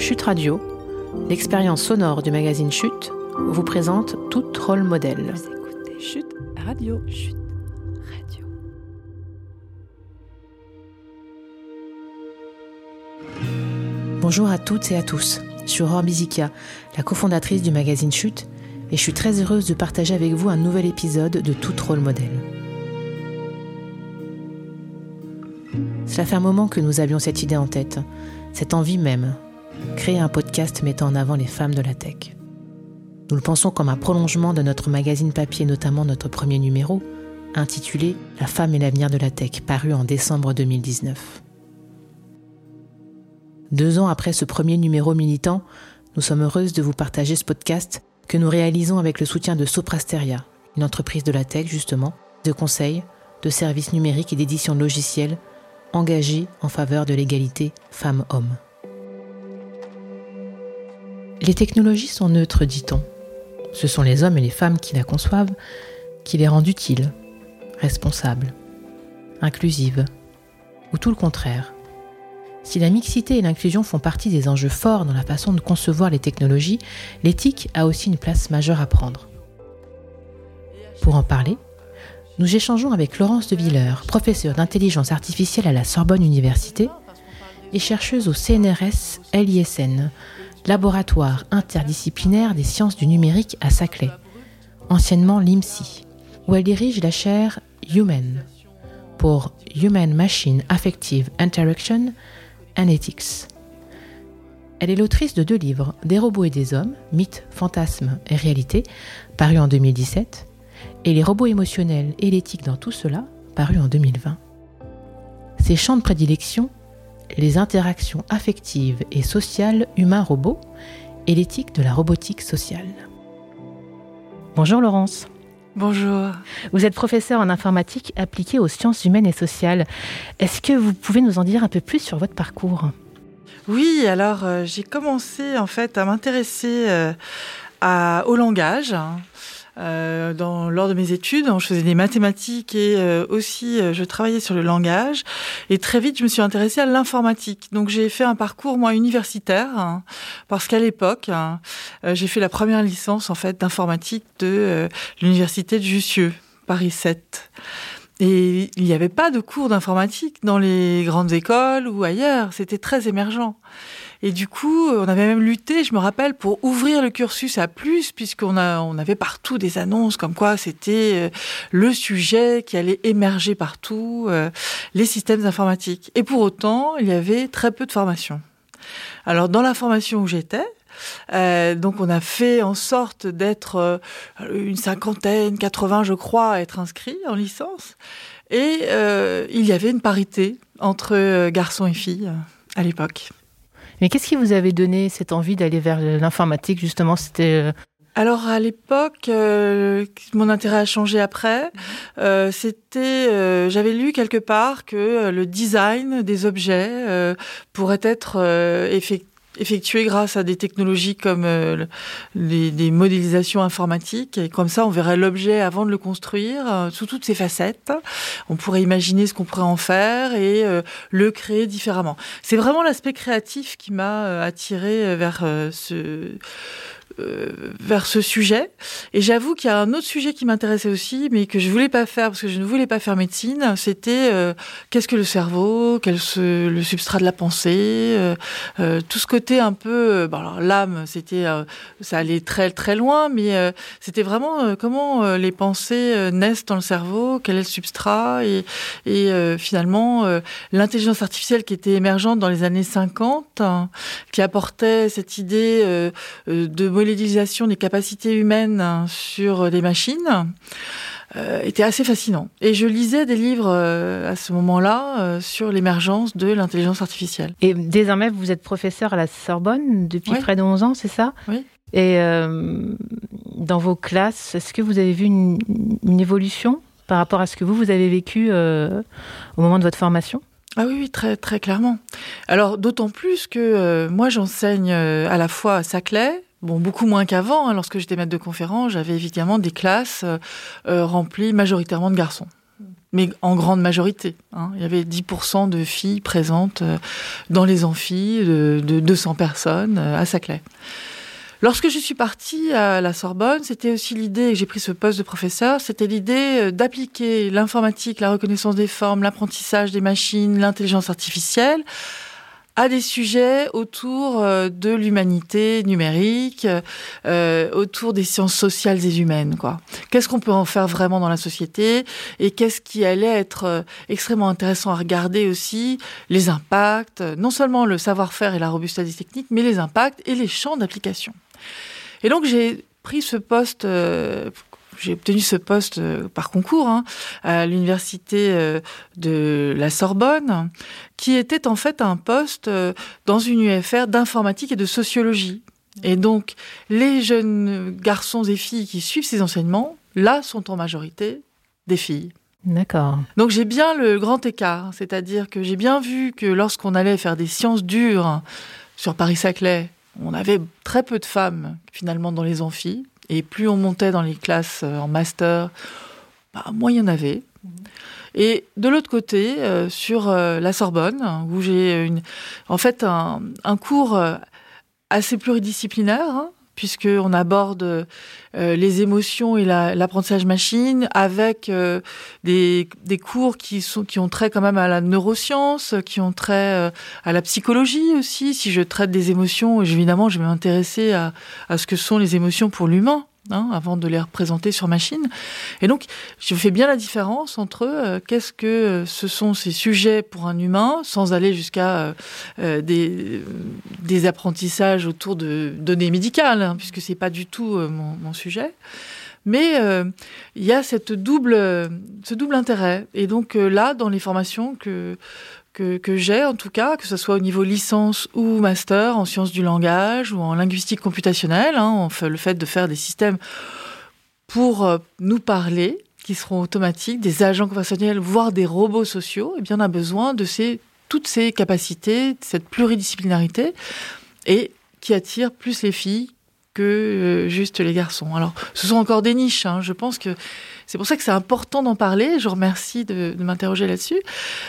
Chute Radio, l'expérience sonore du magazine Chute, vous présente tout rôle modèle. Vous écoutez Chute Radio. Chute Radio. Bonjour à toutes et à tous. Je suis Aurore Bizikia, la cofondatrice du magazine Chute, et je suis très heureuse de partager avec vous un nouvel épisode de Tout rôle modèle. Cela fait un moment que nous avions cette idée en tête, cette envie même, créer un podcast mettant en avant les femmes de la tech. Nous le pensons comme un prolongement de notre magazine papier, notamment notre premier numéro, intitulé La femme et l'avenir de la tech, paru en décembre 2019. Deux ans après ce premier numéro militant, nous sommes heureuses de vous partager ce podcast que nous réalisons avec le soutien de Soprasteria, une entreprise de la tech justement, de conseils, de services numériques et d'édition de logiciels engagée en faveur de l'égalité femmes-hommes. Les technologies sont neutres, dit-on. Ce sont les hommes et les femmes qui la conçoivent qui les rendent utiles, responsables, inclusives, ou tout le contraire. Si la mixité et l'inclusion font partie des enjeux forts dans la façon de concevoir les technologies, l'éthique a aussi une place majeure à prendre. Pour en parler, nous échangeons avec Laurence de Villers, professeure d'intelligence artificielle à la Sorbonne Université et chercheuse au CNRS LISN, laboratoire interdisciplinaire des sciences du numérique à Saclay, anciennement l'IMSI, où elle dirige la chaire Human pour Human Machine Affective Interaction and Ethics. Elle est l'autrice de deux livres, Des robots et des hommes, mythes, fantasmes et réalité, paru en 2017, et Les robots émotionnels et l'éthique dans tout cela, paru en 2020. Ses champs de prédilection les interactions affectives et sociales humain-robot et l'éthique de la robotique sociale. Bonjour Laurence. Bonjour. Vous êtes professeur en informatique appliquée aux sciences humaines et sociales. Est-ce que vous pouvez nous en dire un peu plus sur votre parcours? Oui, alors euh, j'ai commencé en fait à m'intéresser euh, au langage. Euh, dans, lors de mes études, je faisais des mathématiques et euh, aussi euh, je travaillais sur le langage. Et très vite, je me suis intéressée à l'informatique. Donc j'ai fait un parcours moi universitaire hein, parce qu'à l'époque, hein, j'ai fait la première licence en fait d'informatique de l'université de Jussieu, Paris 7. Et il n'y avait pas de cours d'informatique dans les grandes écoles ou ailleurs. C'était très émergent. Et du coup, on avait même lutté, je me rappelle, pour ouvrir le cursus à plus, puisqu'on a, on avait partout des annonces comme quoi c'était euh, le sujet qui allait émerger partout, euh, les systèmes informatiques. Et pour autant, il y avait très peu de formation. Alors, dans la formation où j'étais, euh, donc on a fait en sorte d'être une cinquantaine, 80 je crois, à être inscrits en licence. Et il y avait une parité entre garçons et filles à l'époque. Mais qu'est-ce qui vous avait donné cette envie d'aller vers l'informatique justement? C'était euh, alors à l'époque, euh, mon intérêt a changé après. Euh, c'était, j'avais lu quelque part que le design des objets pourrait être effectué effectué grâce à des technologies comme euh, les, des modélisations informatiques. Et comme ça, on verrait l'objet avant de le construire euh, sous toutes ses facettes. On pourrait imaginer ce qu'on pourrait en faire et euh, le créer différemment. C'est vraiment l'aspect créatif qui m'a attiré vers ce vers ce sujet. Et j'avoue qu'il y a un autre sujet qui m'intéressait aussi, mais que je voulais pas faire parce que je ne voulais pas faire médecine. C'était euh, qu'est-ce que le cerveau, quel ce, le substrat de la pensée, euh, tout ce côté un peu. L'âme, c'était, ça allait très très loin, mais c'était vraiment comment les pensées naissent dans le cerveau, quel est le substrat, et, et finalement l'intelligence artificielle qui était émergente dans les années 50, hein, qui apportait cette idée de modélisation des capacités humaines sur des machines euh, était assez fascinant. Et je lisais des livres euh, à ce moment-là euh, sur l'émergence de l'intelligence artificielle. Et désormais, vous êtes professeur à la Sorbonne depuis près de 11 ans, c'est ça? Oui. Et dans vos classes, est-ce que vous avez vu une, une, évolution par rapport à ce que vous, vous avez vécu au moment de votre formation? Ah oui, oui, très très clairement. Alors d'autant plus que moi j'enseigne à la fois à Saclay, Bon, beaucoup moins qu'avant. Hein. Lorsque j'étais maître de conférence, j'avais évidemment des classes euh, euh, remplies majoritairement de garçons. mais en grande majorité. Hein. Il y avait 10% de filles présentes euh, dans les amphis de, 200 personnes euh, à Saclay. Lorsque je suis partie à la Sorbonne, c'était aussi l'idée, j'ai pris ce poste de professeur, c'était l'idée d'appliquer l'informatique, la reconnaissance des formes, l'apprentissage des machines, l'intelligence artificielle à des sujets autour euh, de l'humanité numérique, euh, autour des sciences sociales et humaines. Qu'est-ce qu'on peut en faire vraiment dans la société et qu'est-ce qui allait être euh, extrêmement intéressant à regarder aussi les impacts, non seulement le savoir-faire et la robustesse des techniques, mais les impacts et les champs d'application. Et donc j'ai pris ce poste j'ai obtenu ce poste euh, par concours hein, à l'université euh, de la Sorbonne, qui était en fait un poste euh, dans une UFR d'informatique et de sociologie. Et donc, les jeunes garçons et filles qui suivent ces enseignements, là, sont en majorité des filles. D'accord. Donc j'ai bien le grand écart, c'est-à-dire que j'ai bien vu que lorsqu'on allait faire des sciences dures sur Paris-Saclay, on avait très peu de femmes finalement dans les amphis. Et plus on montait dans les classes euh, en master, bah, moins il y en avait. Et de l'autre côté, euh, sur euh, la Sorbonne, où j'ai en fait un, cours assez pluridisciplinaire, hein, puisqu'on aborde les émotions et l'apprentissage machine avec des, des, cours qui, sont, qui ont trait quand même à la neuroscience, qui ont trait à la psychologie aussi. Si je traite des émotions, évidemment, je vais m'intéresser à, à ce que sont les émotions pour l'humain. Hein, avant de les représenter sur machine. Et donc, je fais bien la différence entre euh, qu'est-ce que euh, ce sont ces sujets pour un humain, sans aller jusqu'à euh, des, apprentissages autour de données médicales, hein, puisque c'est pas du tout mon, mon, sujet. Mais il y a cette double, ce double intérêt. Et donc là, dans les formations que que, j'ai en tout cas, que ce soit au niveau licence ou master en sciences du langage ou en linguistique computationnelle, hein, le fait de faire des systèmes pour euh, nous parler, qui seront automatiques, des agents conversationnels, voire des robots sociaux, eh bien on a besoin de ces, toutes ces capacités, cette pluridisciplinarité, et qui attire plus les filles que euh, juste les garçons. Alors, ce sont encore des niches. Hein. Je pense que c'est pour ça que c'est important d'en parler. Je remercie de, m'interroger là-dessus.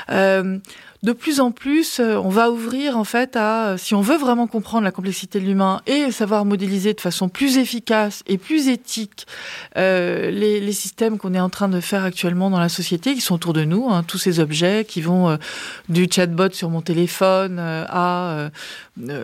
Euh, de plus en plus, euh, on va ouvrir en fait à, euh, si on veut vraiment comprendre la complexité de l'humain et savoir modéliser de façon plus efficace et plus éthique euh, les, systèmes qu'on est en train de faire actuellement dans la société, qui sont autour de nous, hein, tous ces objets qui vont du chatbot sur mon téléphone à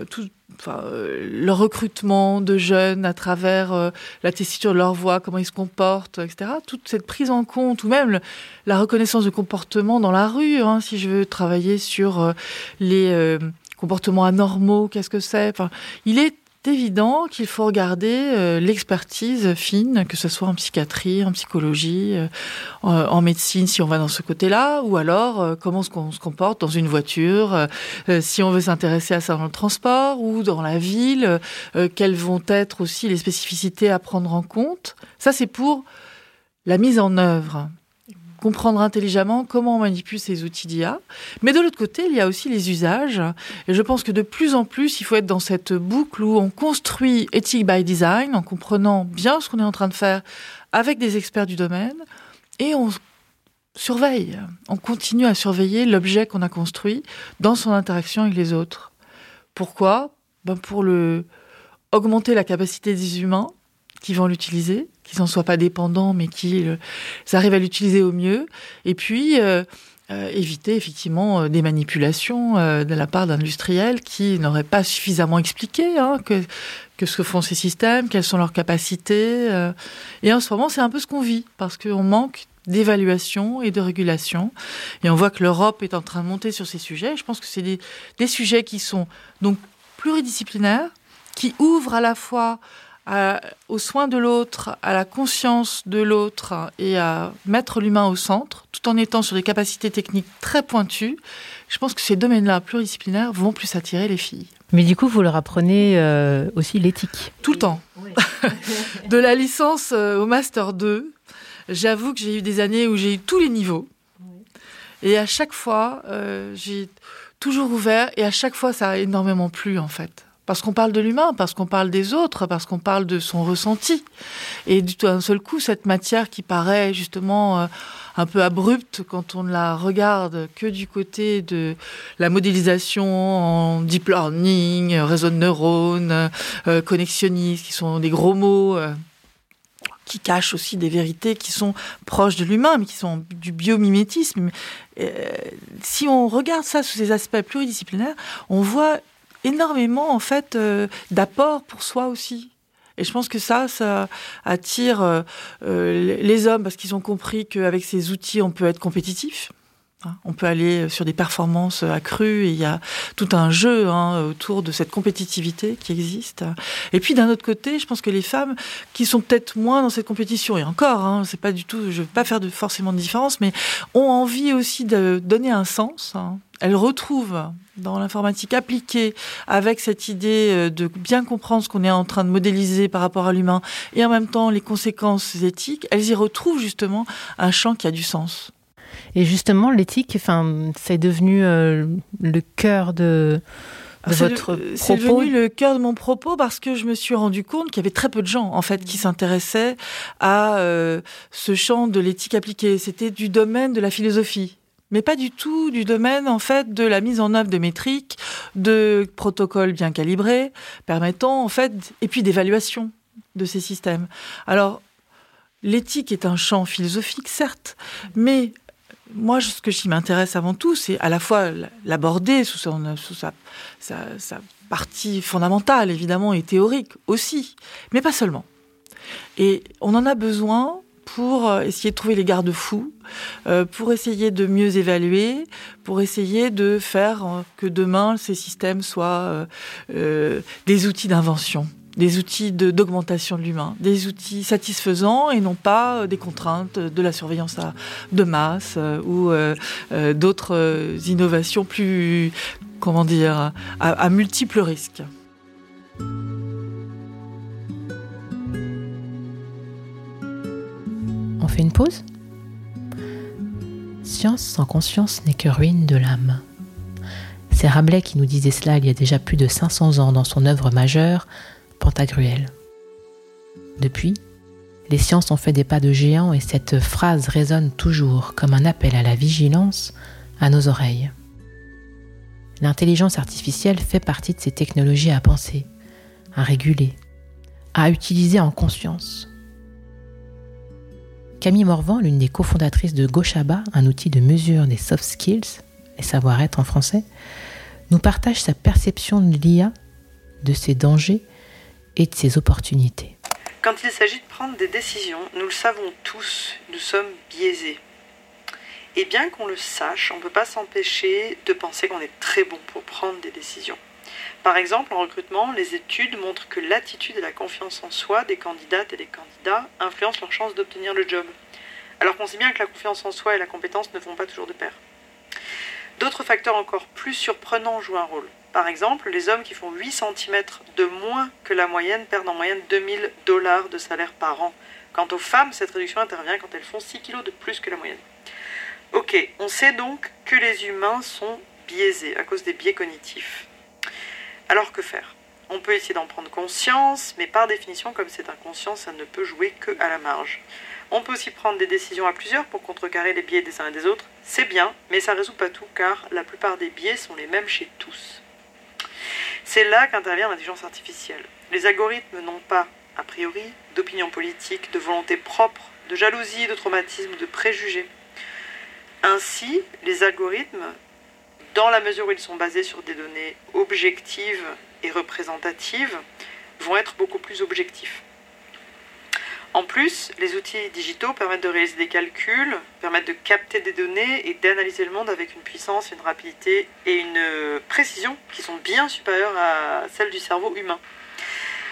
tout, enfin, euh, le recrutement de jeunes à travers euh, la tessiture de leur voix, comment ils se comportent, etc. Toute cette prise en compte, ou même la reconnaissance de comportement dans la rue, hein, si je veux travailler sur euh, les comportements anormaux, qu'est-ce que c'est? Enfin, Il est évident qu'il faut regarder euh, l'expertise fine, que ce soit en psychiatrie, en psychologie, euh, en médecine, si on va dans ce côté-là, ou alors euh, comment on se comporte dans une voiture, si on veut s'intéresser à ça dans le transport ou dans la ville, quelles vont être aussi les spécificités à prendre en compte. Ça, c'est pour la mise en œuvre comprendre intelligemment comment on manipule ces outils d'IA. Mais de l'autre côté, il y a aussi les usages. Et je pense que de plus en plus, il faut être dans cette boucle où on construit ethic by design en comprenant bien ce qu'on est en train de faire avec des experts du domaine et on surveille, on continue à surveiller l'objet qu'on a construit dans son interaction avec les autres. Pourquoi? Ben Pour le, augmenter la capacité des humains qui vont l'utiliser, qu'ils n'en soient pas dépendants, mais qu'ils euh, arrivent à l'utiliser au mieux. Et puis, euh, euh, éviter effectivement des manipulations de la part d'industriels qui n'auraient pas suffisamment expliqué hein, que, ce que font ces systèmes, quelles sont leurs capacités. Et en ce moment, c'est un peu ce qu'on vit, parce qu'on manque d'évaluation et de régulation. Et on voit que l'Europe est en train de monter sur ces sujets. Je pense que c'est des sujets qui sont donc pluridisciplinaires, qui ouvrent à la fois aux soins de l'autre, à la conscience de l'autre et à mettre l'humain au centre, tout en étant sur des capacités techniques très pointues, je pense que ces domaines-là pluridisciplinaires vont plus attirer les filles. Mais du coup, vous leur apprenez euh, aussi l'éthique Tout le temps. de la licence euh, au master 2, j'avoue que j'ai eu des années où j'ai eu tous les niveaux. Et à chaque fois, euh, j'ai toujours ouvert et à chaque fois, ça a énormément plu en fait parce qu'on parle de l'humain, parce qu'on parle des autres, parce qu'on parle de son ressenti. Et d'un seul coup, cette matière qui paraît justement euh, un peu abrupte quand on ne la regarde que du côté de la modélisation en deep learning, réseau de neurones, euh, qui sont des gros mots. Euh, qui cachent aussi des vérités qui sont proches de l'humain, mais qui sont du biomimétisme. si on regarde ça sous ces aspects pluridisciplinaires, on voit énormément en fait euh, d'apports pour soi aussi. Et je pense que ça, ça attire euh, euh, les hommes parce qu'ils ont compris qu'avec ces outils, on peut être compétitif. Hein. On peut aller sur des performances accrues et il y a tout un jeu hein, autour de cette compétitivité qui existe. Et puis d'un autre côté, je pense que les femmes qui sont peut-être moins dans cette compétition et encore, hein, c'est pas du tout, je veux pas faire de, forcément de différence, mais ont envie aussi de donner un sens. Elles retrouvent dans l'informatique appliquée avec cette idée euh, de bien comprendre ce qu'on est en train de modéliser par rapport à l'humain et en même temps les conséquences éthiques, elles y retrouvent justement un champ qui a du sens. Et justement, l'éthique, enfin, c'est devenu euh, le cœur de, votre propos. C'est devenu le cœur de mon propos parce que je me suis rendu compte qu'il y avait très peu de gens en fait qui s'intéressaient à euh, ce champ de l'éthique appliquée. C'était du domaine de la philosophie mais pas du tout du domaine en fait de la mise en œuvre de métriques, de protocoles bien calibrés, permettant en fait et puis d'évaluation de ces systèmes. Alors l'éthique est un champ philosophique certes, mais moi, ce qui m'intéresse avant tout, c'est à la fois l'aborder sous, sous sa, sa, partie fondamentale, évidemment, et théorique aussi, mais pas seulement. Et on en a besoin pour euh, essayer de trouver les garde-fous, euh, pour essayer de mieux évaluer, pour essayer de faire euh, que demain ces systèmes soient des outils d'invention, des outils d'augmentation de, l'humain, des outils satisfaisants et non pas des contraintes de la surveillance de masse ou d'autres innovations plus, comment dire, à multiples risques. On fait une pause? Science sans conscience n'est que ruine de l'âme. C'est Rabelais qui nous disait cela il y a déjà plus de 500 ans dans son œuvre majeure, Pantagruel. Depuis, les sciences ont fait des pas de géant et cette phrase résonne toujours comme un appel à la vigilance à nos oreilles. L'intelligence artificielle fait partie de ces technologies à penser, à réguler, à utiliser en conscience. Camille Morvan, l'une des cofondatrices de Goshaba, un outil de mesure des soft skills, les savoir-être en français, nous partage sa perception de l'IA, de ses dangers et de ses opportunités. Quand il s'agit de prendre des décisions, nous le savons tous, nous sommes biaisés. Et bien qu'on le sache, on ne peut pas s'empêcher de penser qu'on est très bon pour prendre des décisions. Par exemple, en recrutement, les études montrent que l'attitude et la confiance en soi des candidates et des candidats influencent leur chance d'obtenir le job. Alors qu'on sait bien que la confiance en soi et la compétence ne vont pas toujours de pair. D'autres facteurs encore plus surprenants jouent un rôle. Par exemple, les hommes qui font 8 cm de moins que la moyenne perdent en moyenne 2000 dollars de salaire par an. Quant aux femmes, cette réduction intervient quand elles font 6 kg de plus que la moyenne. Ok, on sait donc que les humains sont biaisés à cause des biais cognitifs. Alors que faire? On peut essayer d'en prendre conscience, mais par définition, comme c'est inconscient, ça ne peut jouer que à la marge. On peut aussi prendre des décisions à plusieurs pour contrecarrer les biais des uns et des autres. C'est bien, mais ça ne résout pas tout car la plupart des biais sont les mêmes chez tous. C'est là qu'intervient l'intelligence artificielle. Les algorithmes n'ont pas, a priori, d'opinion politique, de volonté propre, de jalousie, de traumatisme, de préjugés. Ainsi, les algorithmes dans la mesure où ils sont basés sur des données objectives et représentatives, vont être beaucoup plus objectifs. En plus, les outils digitaux permettent de réaliser des calculs, permettent de capter des données et d'analyser le monde avec une puissance, une rapidité et une précision qui sont bien supérieures à celles du cerveau humain.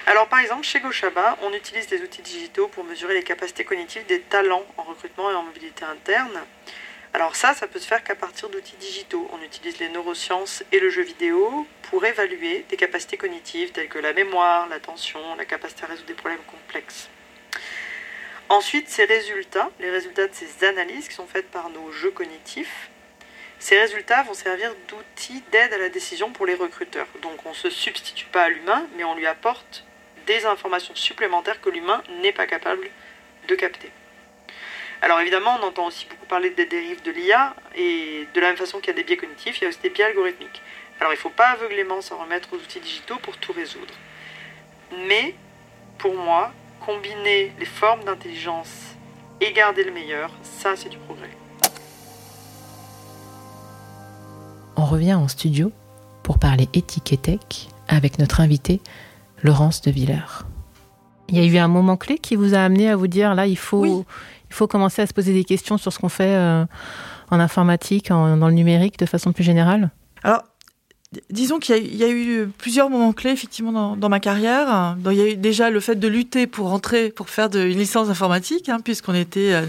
Alors par exemple, chez Goshaba, on utilise des outils digitaux pour mesurer les capacités cognitives des talents en recrutement et en mobilité interne. Alors ça, ça peut se faire qu'à partir d'outils digitaux. On utilise les neurosciences et le jeu vidéo pour évaluer des capacités cognitives telles que la mémoire, l'attention, la capacité à résoudre des problèmes complexes. Ensuite, ces résultats, les résultats de ces analyses qui sont faites par nos jeux cognitifs, Ces résultats vont servir d'outils d'aide à la décision pour les recruteurs. Donc on ne se substitue pas à l'humain, mais on lui apporte des informations supplémentaires que l'humain n'est pas capable de capter. Alors évidemment, on entend aussi beaucoup parler des dérives de l'IA, et de la même façon qu'il y a des biais cognitifs, il y a aussi des biais algorithmiques. Alors il ne faut pas aveuglément s'en remettre aux outils digitaux pour tout résoudre. Mais, pour moi, combiner les formes d'intelligence et garder le meilleur, ça c'est du progrès. On revient en studio pour parler éthique et tech avec notre invité Laurence de Villers. Il y a eu un moment clé qui vous a amené à vous dire là il faut, il faut commencer à se poser des questions sur ce qu'on fait euh, en informatique, dans le numérique de façon plus générale? Alors disons qu'il y, a eu plusieurs moments clés effectivement dans, ma carrière. il y a eu déjà le fait de lutter pour entrer, pour faire une licence informatique, hein, puisqu'on était à,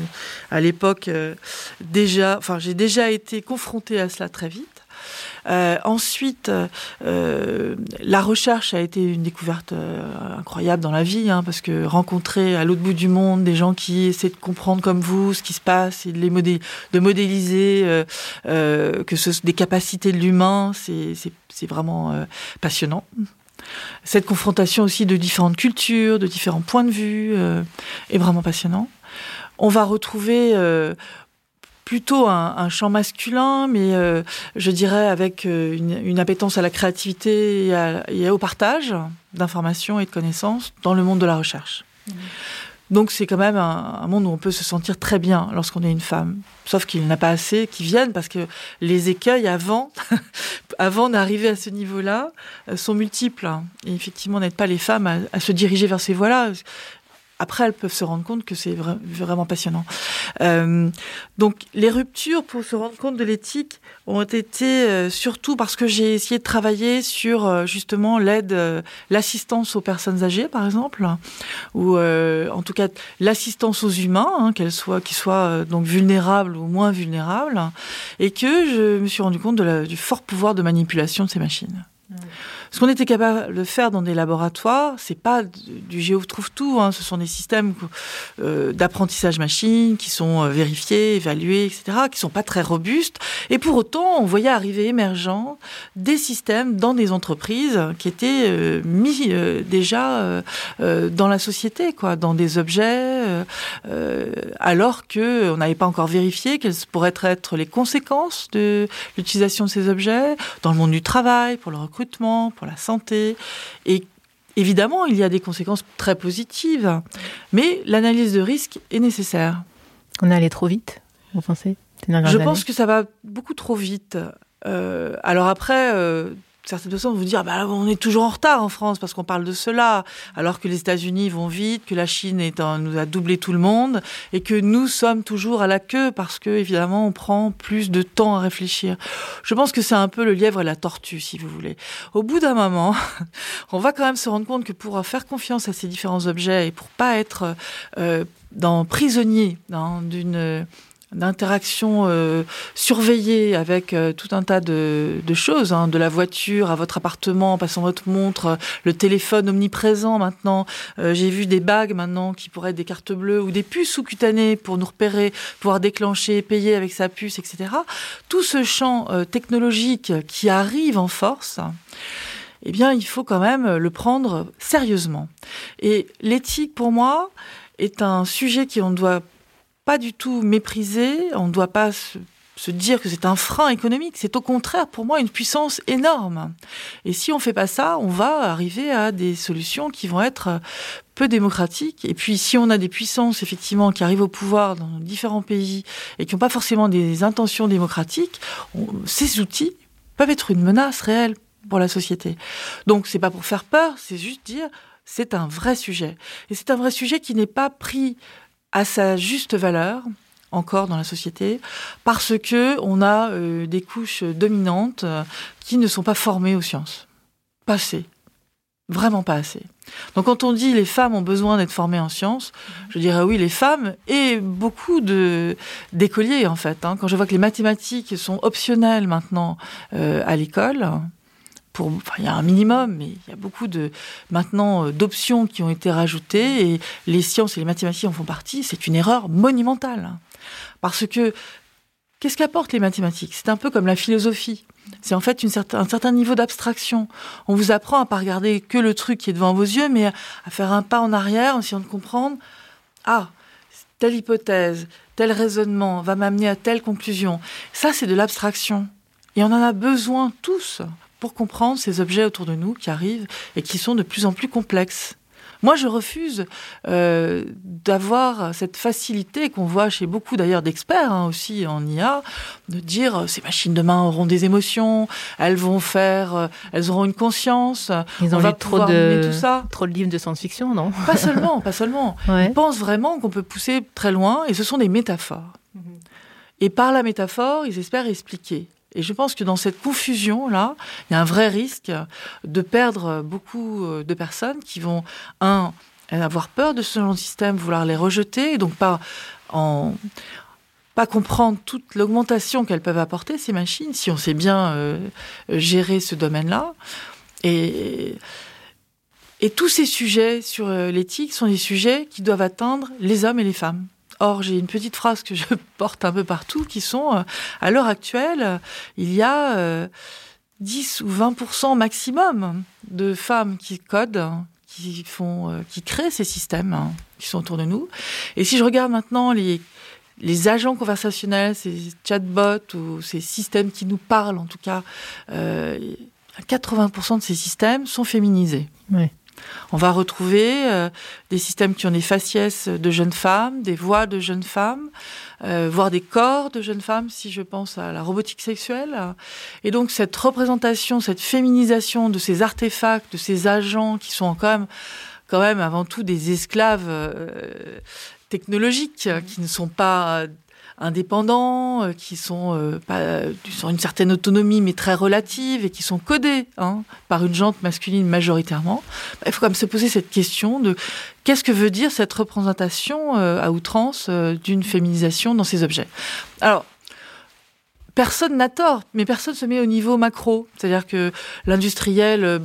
à l'époque euh, déjà, enfin j'ai déjà été confrontée à cela très vite. Euh, ensuite, euh, la recherche a été une découverte euh, incroyable dans la vie, hein, parce que rencontrer à l'autre bout du monde des gens qui essaient de comprendre comme vous ce qui se passe et de les de modéliser que ce des capacités de l'humain, c'est vraiment passionnant cette confrontation aussi de différentes cultures, de différents points de vue est vraiment passionnant. On va retrouver plutôt un, champ masculin, mais euh, je dirais avec euh, une, appétence à la créativité et, au partage d'informations et de connaissances dans le monde de la recherche. Mmh. Donc c'est quand même un, monde où on peut se sentir très bien lorsqu'on est une femme. Sauf qu'il n'a pas assez qui viennent parce que les écueils avant, avant d'arriver à ce niveau-là, euh, sont multiples. Et effectivement, n'aide pas les femmes à, à, se diriger vers ces voies-là après, elles peuvent se rendre compte que c'est vraiment passionnant. Euh, donc, les ruptures pour se rendre compte de l'éthique ont été euh, surtout parce que j'ai essayé de travailler sur euh, justement l'aide, l'assistance aux personnes âgées, par exemple, ou en tout cas l'assistance aux humains, hein, qu'elles soient, qu'ils soient donc vulnérables ou moins vulnérables, et que je me suis rendu compte du fort pouvoir de manipulation de ces machines. Ce qu'on était capable de faire dans des laboratoires, c'est pas du géo trouve tout. Hein. Ce sont des systèmes euh, d'apprentissage machine qui sont euh, vérifiés, évalués, etc., qui sont pas très robustes. Et pour autant, on voyait arriver émergents des systèmes dans des entreprises qui étaient euh, mis déjà dans la société, quoi, dans des objets, alors que on n'avait pas encore vérifié quelles pourraient être les conséquences de l'utilisation de ces objets dans le monde du travail, pour le recrutement, pour la santé. Et évidemment, il y a des conséquences très positives, mais l'analyse de risque est nécessaire. On est allé trop vite, vous pensez Je pense que ça va beaucoup trop vite. Euh, alors après, euh, certaines personnes vont vous dire bah, on est toujours en retard en France parce qu'on parle de cela, alors que les États-Unis vont vite, que la Chine nous a doublé tout le monde et que nous sommes toujours à la queue parce que évidemment on prend plus de temps à réfléchir. Je pense que c'est un peu le lièvre et la tortue si vous voulez. Au bout d'un moment, on va quand même se rendre compte que pour faire confiance à ces différents objets et pour pas être euh, dans prisonnier d'une d'interaction euh, surveillée avec euh, tout un tas de, choses, hein, de la voiture à votre appartement, en passant votre montre, le téléphone omniprésent maintenant. Euh, j'ai vu des bagues maintenant qui pourraient être des cartes bleues ou des puces sous-cutanées pour nous repérer, pouvoir déclencher, payer avec sa puce, etc. Tout ce champ technologique qui arrive en force, eh bien, il faut quand même le prendre sérieusement. Et l'éthique, pour moi, est un sujet qui on doit pas du tout mépriser, on ne doit pas se, dire que c'est un frein économique, c'est au contraire pour moi une puissance énorme. Et si on fait pas ça, on va arriver à des solutions qui vont être peu démocratiques. Et puis si on a des puissances effectivement qui arrivent au pouvoir dans différents pays et qui n'ont pas forcément des intentions démocratiques, ces outils peuvent être une menace réelle pour la société. Donc c'est pas pour faire peur, c'est juste dire c'est un vrai sujet. Et c'est un vrai sujet qui n'est pas pris à sa juste valeur encore dans la société parce que on a euh, des couches dominantes euh, qui ne sont pas formées aux sciences. Pas assez. Vraiment pas assez. Donc quand on dit les femmes ont besoin d'être formées en sciences, je dirais oui les femmes et beaucoup de d'écoliers en fait. Hein. Quand je vois que les mathématiques sont optionnelles maintenant euh, à l'école, il y a un minimum, mais il y a beaucoup de maintenant euh, d'options qui ont été rajoutées et les sciences et les mathématiques en font partie. C'est une erreur monumentale parce que qu'est-ce qu'apportent les mathématiques? C'est un peu comme la philosophie. C'est en fait certain, un certain niveau d'abstraction. On vous apprend à pas regarder que le truc qui est devant vos yeux, mais à faire un pas en arrière en essayant de comprendre. Ah, telle hypothèse, tel raisonnement va m'amener à telle conclusion. Ça, c'est de l'abstraction. Et on en a besoin tous pour comprendre ces objets autour de nous qui arrivent et qui sont de plus en plus complexes. Moi, je refuse euh, d'avoir cette facilité qu'on voit chez beaucoup d'ailleurs d'experts hein, aussi en IA, de dire euh, ces machines demain auront des émotions, elles vont faire, euh, elles auront une conscience. Ils ont lu trop de tout ça. trop de livres de science-fiction, non? Pas seulement, pas seulement. Ils pensent vraiment qu'on peut pousser très loin, et ce sont des métaphores. Mhm. Et par la métaphore, ils espèrent expliquer. Et je pense que dans cette confusion-là, il y a un vrai risque de perdre beaucoup euh, de personnes qui vont, un, avoir peur de ce genre de système, vouloir les rejeter, et donc pas pas comprendre toute l'augmentation qu'elles peuvent apporter, ces machines, si on sait bien euh, gérer ce domaine-là. Et, et tous ces sujets sur euh, l'éthique sont des sujets qui doivent atteindre les hommes et les femmes. Or, j'ai une petite phrase que je porte un peu partout qui sont, euh, à l'heure actuelle, il y a 10 euh, ou 20% maximum de femmes qui codent, qui font, euh, qui créent ces systèmes hein, qui sont autour de nous. Et si je regarde maintenant les, les agents conversationnels, ces chatbots ou ces systèmes qui nous parlent, en tout cas, 80% de ces systèmes sont féminisés. Oui. On va retrouver euh, des systèmes qui ont des faciès de jeunes femmes, des voix de jeunes femmes, euh, voire des corps de jeunes femmes, si je pense à la robotique sexuelle. Et donc cette représentation, cette féminisation de ces artefacts, de ces agents qui sont quand même, quand même avant tout des esclaves euh, technologiques, qui ne sont pas indépendants, euh, qui sont euh, pas, sont une certaine autonomie mais très relative et qui sont codés hein, par une jante masculine majoritairement. Il faut quand même se poser cette question de qu'est-ce que veut dire cette représentation euh, à outrance d'une féminisation dans ces objets. Alors personne n'a tort, mais personne se met au niveau macro. C'est-à-dire que l'industriel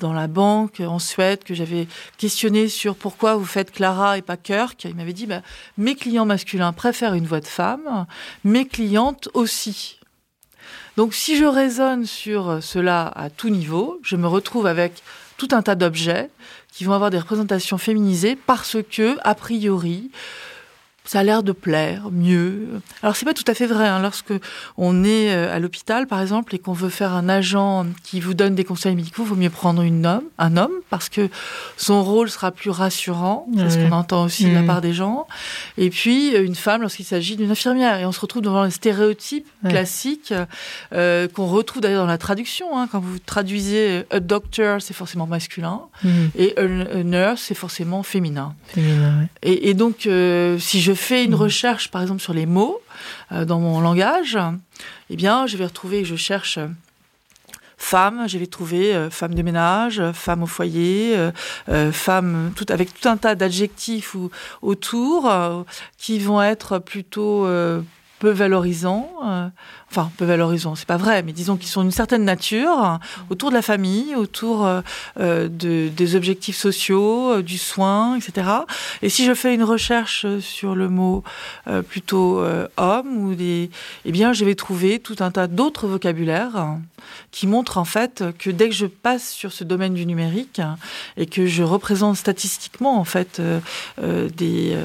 dans la banque en Suède que j'avais questionné sur pourquoi vous faites Clara et pas Kirk. Il m'avait dit bah, mes clients masculins préfèrent une voix de femme, mes clientes aussi. Donc si je raisonne sur cela à tout niveau, je me retrouve avec tout un tas d'objets qui vont avoir des représentations féminisées parce que, a priori, ça a l'air de plaire mieux. Alors c'est pas tout à fait vrai. Hein. Lorsque on est euh, à l'hôpital, par exemple, et qu'on veut faire un agent qui vous donne des conseils médicaux, il vaut mieux prendre une homme, un homme, parce que son rôle sera plus rassurant. C'est ce qu'on entend aussi de la part des gens. Et puis une femme lorsqu'il s'agit d'une infirmière. Et on se retrouve devant les stéréotypes classiques euh, qu'on retrouve d'ailleurs dans la traduction. Hein. Quand vous traduisez a doctor, c'est forcément masculin, mhm. et a, nurse, c'est forcément féminin. féminin et, et, donc, euh, si je je fais une mmh. recherche, par exemple, sur les mots euh, dans mon langage, eh bien, je vais retrouver, je cherche euh, femme, je vais trouver euh, femme de ménage, femme au foyer, femme tout, avec tout un tas d'adjectifs autour qui vont être plutôt peu valorisants, enfin peu valorisants, c'est pas vrai, mais disons qu'ils sont d'une certaine nature autour de la famille, autour euh, euh, de, des objectifs sociaux, du soin, etc. Et si je fais une recherche sur le mot plutôt homme ou des, eh bien, je vais trouver tout un tas d'autres vocabulaires qui montrent en fait que dès que je passe sur ce domaine du numérique et que je représente statistiquement en fait des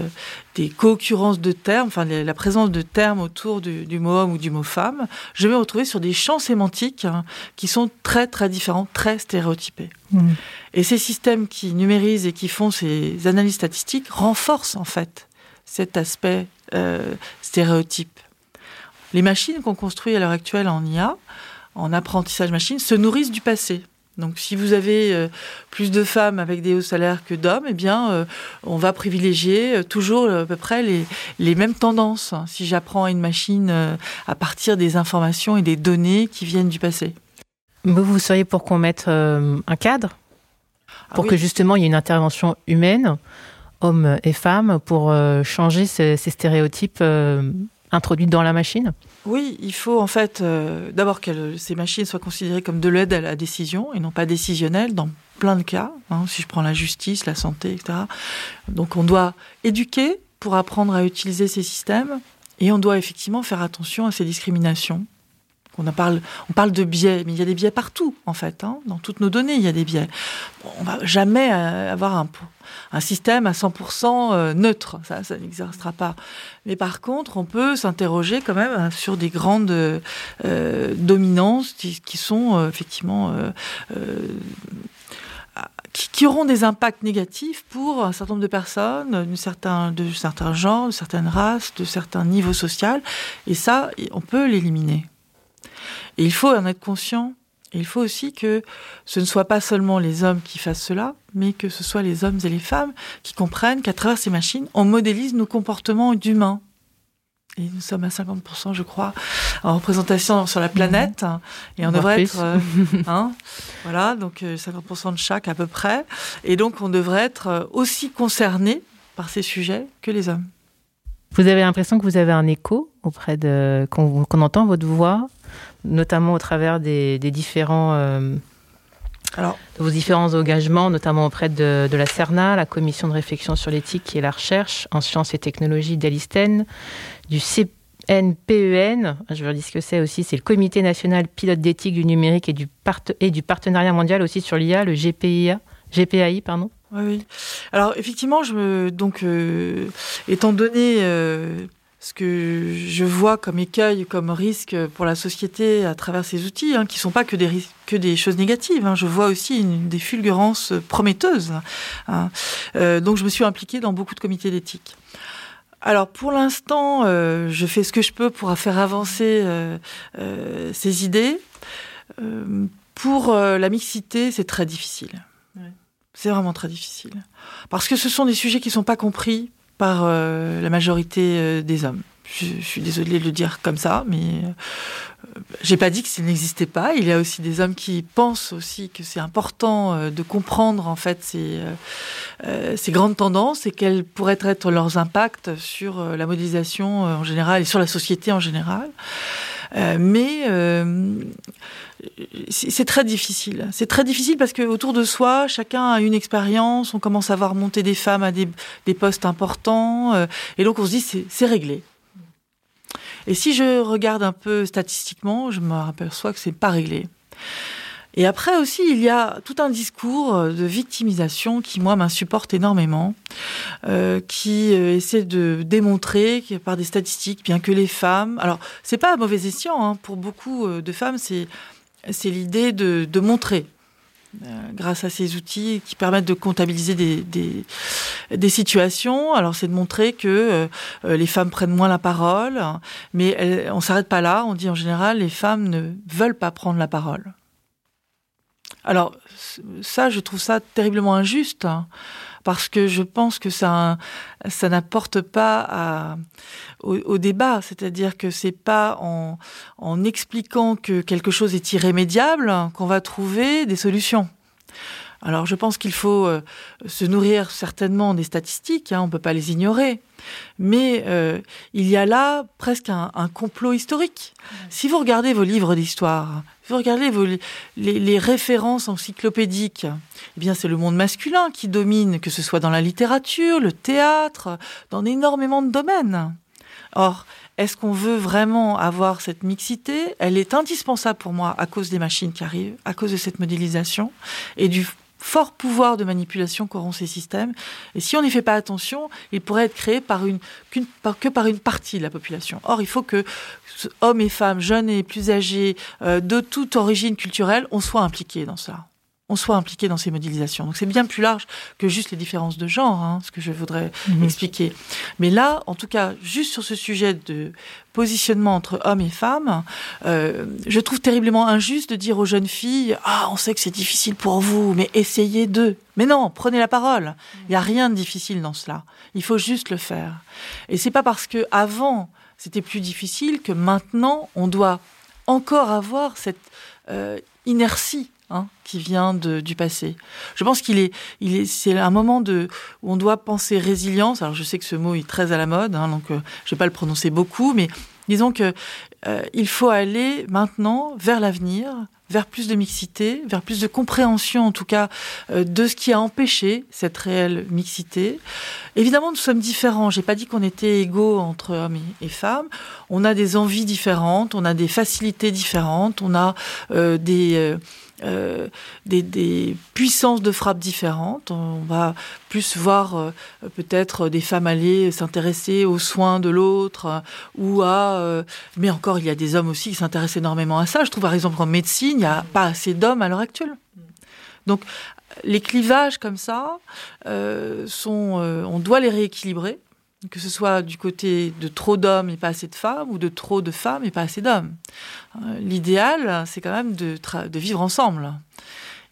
co-occurrences de termes, enfin la présence de termes autour du, mot homme ou du mot femme, je vais me retrouver sur des champs sémantiques hein, qui sont très très différents, très stéréotypés. Mmh. Et ces systèmes qui numérisent et qui font ces analyses statistiques renforcent en fait cet aspect euh, stéréotype. Les machines qu'on construit à l'heure actuelle en IA, en apprentissage machine, se nourrissent du passé. Donc si vous avez euh, plus de femmes avec des hauts salaires que d'hommes, eh bien, euh, on va privilégier euh, toujours à peu près les, les mêmes tendances si j'apprends à une machine à partir des informations et des données qui viennent du passé. Vous, vous seriez pour qu'on mette un cadre ah Pour que justement il y ait une intervention humaine, hommes et femmes, pour changer ces, ces stéréotypes introduits dans la machine? Oui, il faut en fait euh, d'abord que ces machines soient considérées comme de l'aide à la décision et non pas décisionnelles dans plein de cas. Hein, si je prends la justice, la santé, etc. Donc on doit éduquer pour apprendre à utiliser ces systèmes, Et on doit effectivement faire attention à ces discriminations. On, parle, on parle de biais, mais il y a des biais partout, en fait. Hein. Dans toutes nos données, il y a des biais. on va jamais euh, avoir un, système à 100% euh, neutre. Ça, ça n'existera pas. Mais par contre, on peut s'interroger quand même hein, sur des grandes euh, dominances qui, sont effectivement qui, auront des impacts négatifs pour un certain nombre de personnes, de certains genres, de certaines races, de certains niveaux sociaux. Et ça, on peut l'éliminer. Et il faut en être conscient. Et il faut aussi que ce ne soit pas seulement les hommes qui fassent cela, mais que ce soit les hommes et les femmes qui comprennent qu'à travers ces machines, on modélise nos comportements d'humains. Et nous sommes à 50%, je crois, en représentation sur la planète. Et on, devrait être. Euh, hein, voilà, donc 50% euh, de chaque à peu près. Et donc on devrait être euh, aussi concernés par ces sujets que les hommes. Vous avez l'impression que vous avez un écho auprès de. qu'on entend votre voix, notamment au travers des, différents. Alors, de vos différents engagements, notamment auprès de, la CERNA, la Commission de réflexion sur l'éthique et la recherche en sciences et technologies d'Alisten, du CNPEN, e je vais dire ce que c'est aussi, c'est le Comité national pilote d'éthique du numérique et du, et du partenariat mondial aussi sur l'IA, le GPIA, GPAI, pardon. Oui, oui. Alors effectivement, je me, donc euh, étant donné euh, ce que je vois comme écueil, comme risque pour la société à travers ces outils, hein, qui ne sont pas que des, que des choses négatives. Hein. Je vois aussi une, des fulgurances prometteuses. Hein. Euh, donc je me suis impliquée dans beaucoup de comités d'éthique. Alors pour l'instant, euh, je fais ce que je peux pour faire avancer euh, ces idées. pour la mixité, c'est très difficile. C'est vraiment très difficile. Parce que ce sont des sujets qui ne sont pas compris par euh, la majorité euh, des hommes. Je, suis désolée de le dire comme ça, mais euh, j'ai pas dit que ça n'existait pas. Il y a aussi des hommes qui pensent aussi que c'est important de comprendre en fait ces, ces grandes tendances et quels pourraient être leurs impacts sur la modélisation en général et sur la société en général. Mais c'est très difficile. C'est très difficile parce que autour de soi, chacun a une expérience. On commence à voir monter des femmes à des, postes importants, euh, et donc on se dit c'est réglé. Et si je regarde un peu statistiquement, je me aperçois que c'est pas réglé. Et après aussi, il y a tout un discours de victimisation qui, moi, m'insupporte énormément, euh, qui euh, essaie de démontrer par des statistiques, bien que les femmes... Alors, c'est pas un mauvais escient, hein, pour beaucoup de femmes, c'est l'idée de, montrer, euh, grâce à ces outils qui permettent de comptabiliser des, situations. Alors, c'est de montrer que euh, les femmes prennent moins la parole, mais on s'arrête pas là. On dit en général, les femmes ne veulent pas prendre la parole. Alors, ça, je trouve ça terriblement injuste. Hein parce que je pense que ça, ça n'apporte pas au, débat. C'est-à-dire que c'est pas en, en expliquant que quelque chose est irrémédiable qu'on va trouver des solutions. Alors je pense qu'il faut euh, se nourrir certainement des statistiques, hein, on ne peut pas les ignorer, mais euh, il y a là presque un, complot historique. Si vous regardez vos livres d'histoire, vous regardez vos, les, références encyclopédiques, eh bien c'est le monde masculin qui domine, que ce soit dans la littérature, le théâtre, dans énormément de domaines. Or, est-ce qu'on veut vraiment avoir cette mixité? Elle est indispensable pour moi à cause des machines qui arrivent, à cause de cette modélisation et du fort pouvoir de manipulation qu'auront ces systèmes. Et si on n'y fait pas attention, il pourrait être créé par une, que par une partie de la population. Or, il faut que hommes et femmes, jeunes et plus âgés, euh, de toute origine culturelle, on soit impliqués dans cela on soit impliqué dans ces modélisations. Donc c'est bien plus large que juste les différences de genre, hein, ce que je voudrais mhm. expliquer. Mais là, en tout cas, juste sur ce sujet de positionnement entre hommes et femmes, euh, je trouve terriblement injuste de dire aux jeunes filles ah on sait que c'est difficile pour vous, mais essayez de. Mais non, prenez la parole. Il n'y a rien de difficile dans cela. Il faut juste le faire. Et c'est pas parce que avant c'était plus difficile que maintenant on doit encore avoir cette euh, inertie Hein, qui vient du passé. Je pense qu'il est, il est, c'est un moment de, où on doit penser résilience. Alors je sais que ce mot est très à la mode, hein, donc euh, je vais pas le prononcer beaucoup, mais disons que euh, il faut aller maintenant vers l'avenir, vers plus de mixité, vers plus de compréhension en tout cas euh, de ce qui a empêché cette réelle mixité. Évidemment, nous sommes différents. J'ai pas dit qu'on était égaux entre hommes et femmes. On a des envies différentes, on a des facilités différentes, on a euh, des euh, euh, des, des, puissances de frappe différentes. On va plus voir euh, peut-être des femmes aller s'intéresser aux soins de l'autre euh, ou à... Euh, mais encore, il y a des hommes aussi qui s'intéressent énormément à ça. Je trouve par exemple en médecine, il n'y a pas assez d'hommes à l'heure actuelle. Donc les clivages comme ça, sont, on doit les rééquilibrer que ce soit du côté de trop d'hommes et pas assez de femmes, ou de trop de femmes et pas assez d'hommes. Euh, l'idéal, c'est quand même de, vivre ensemble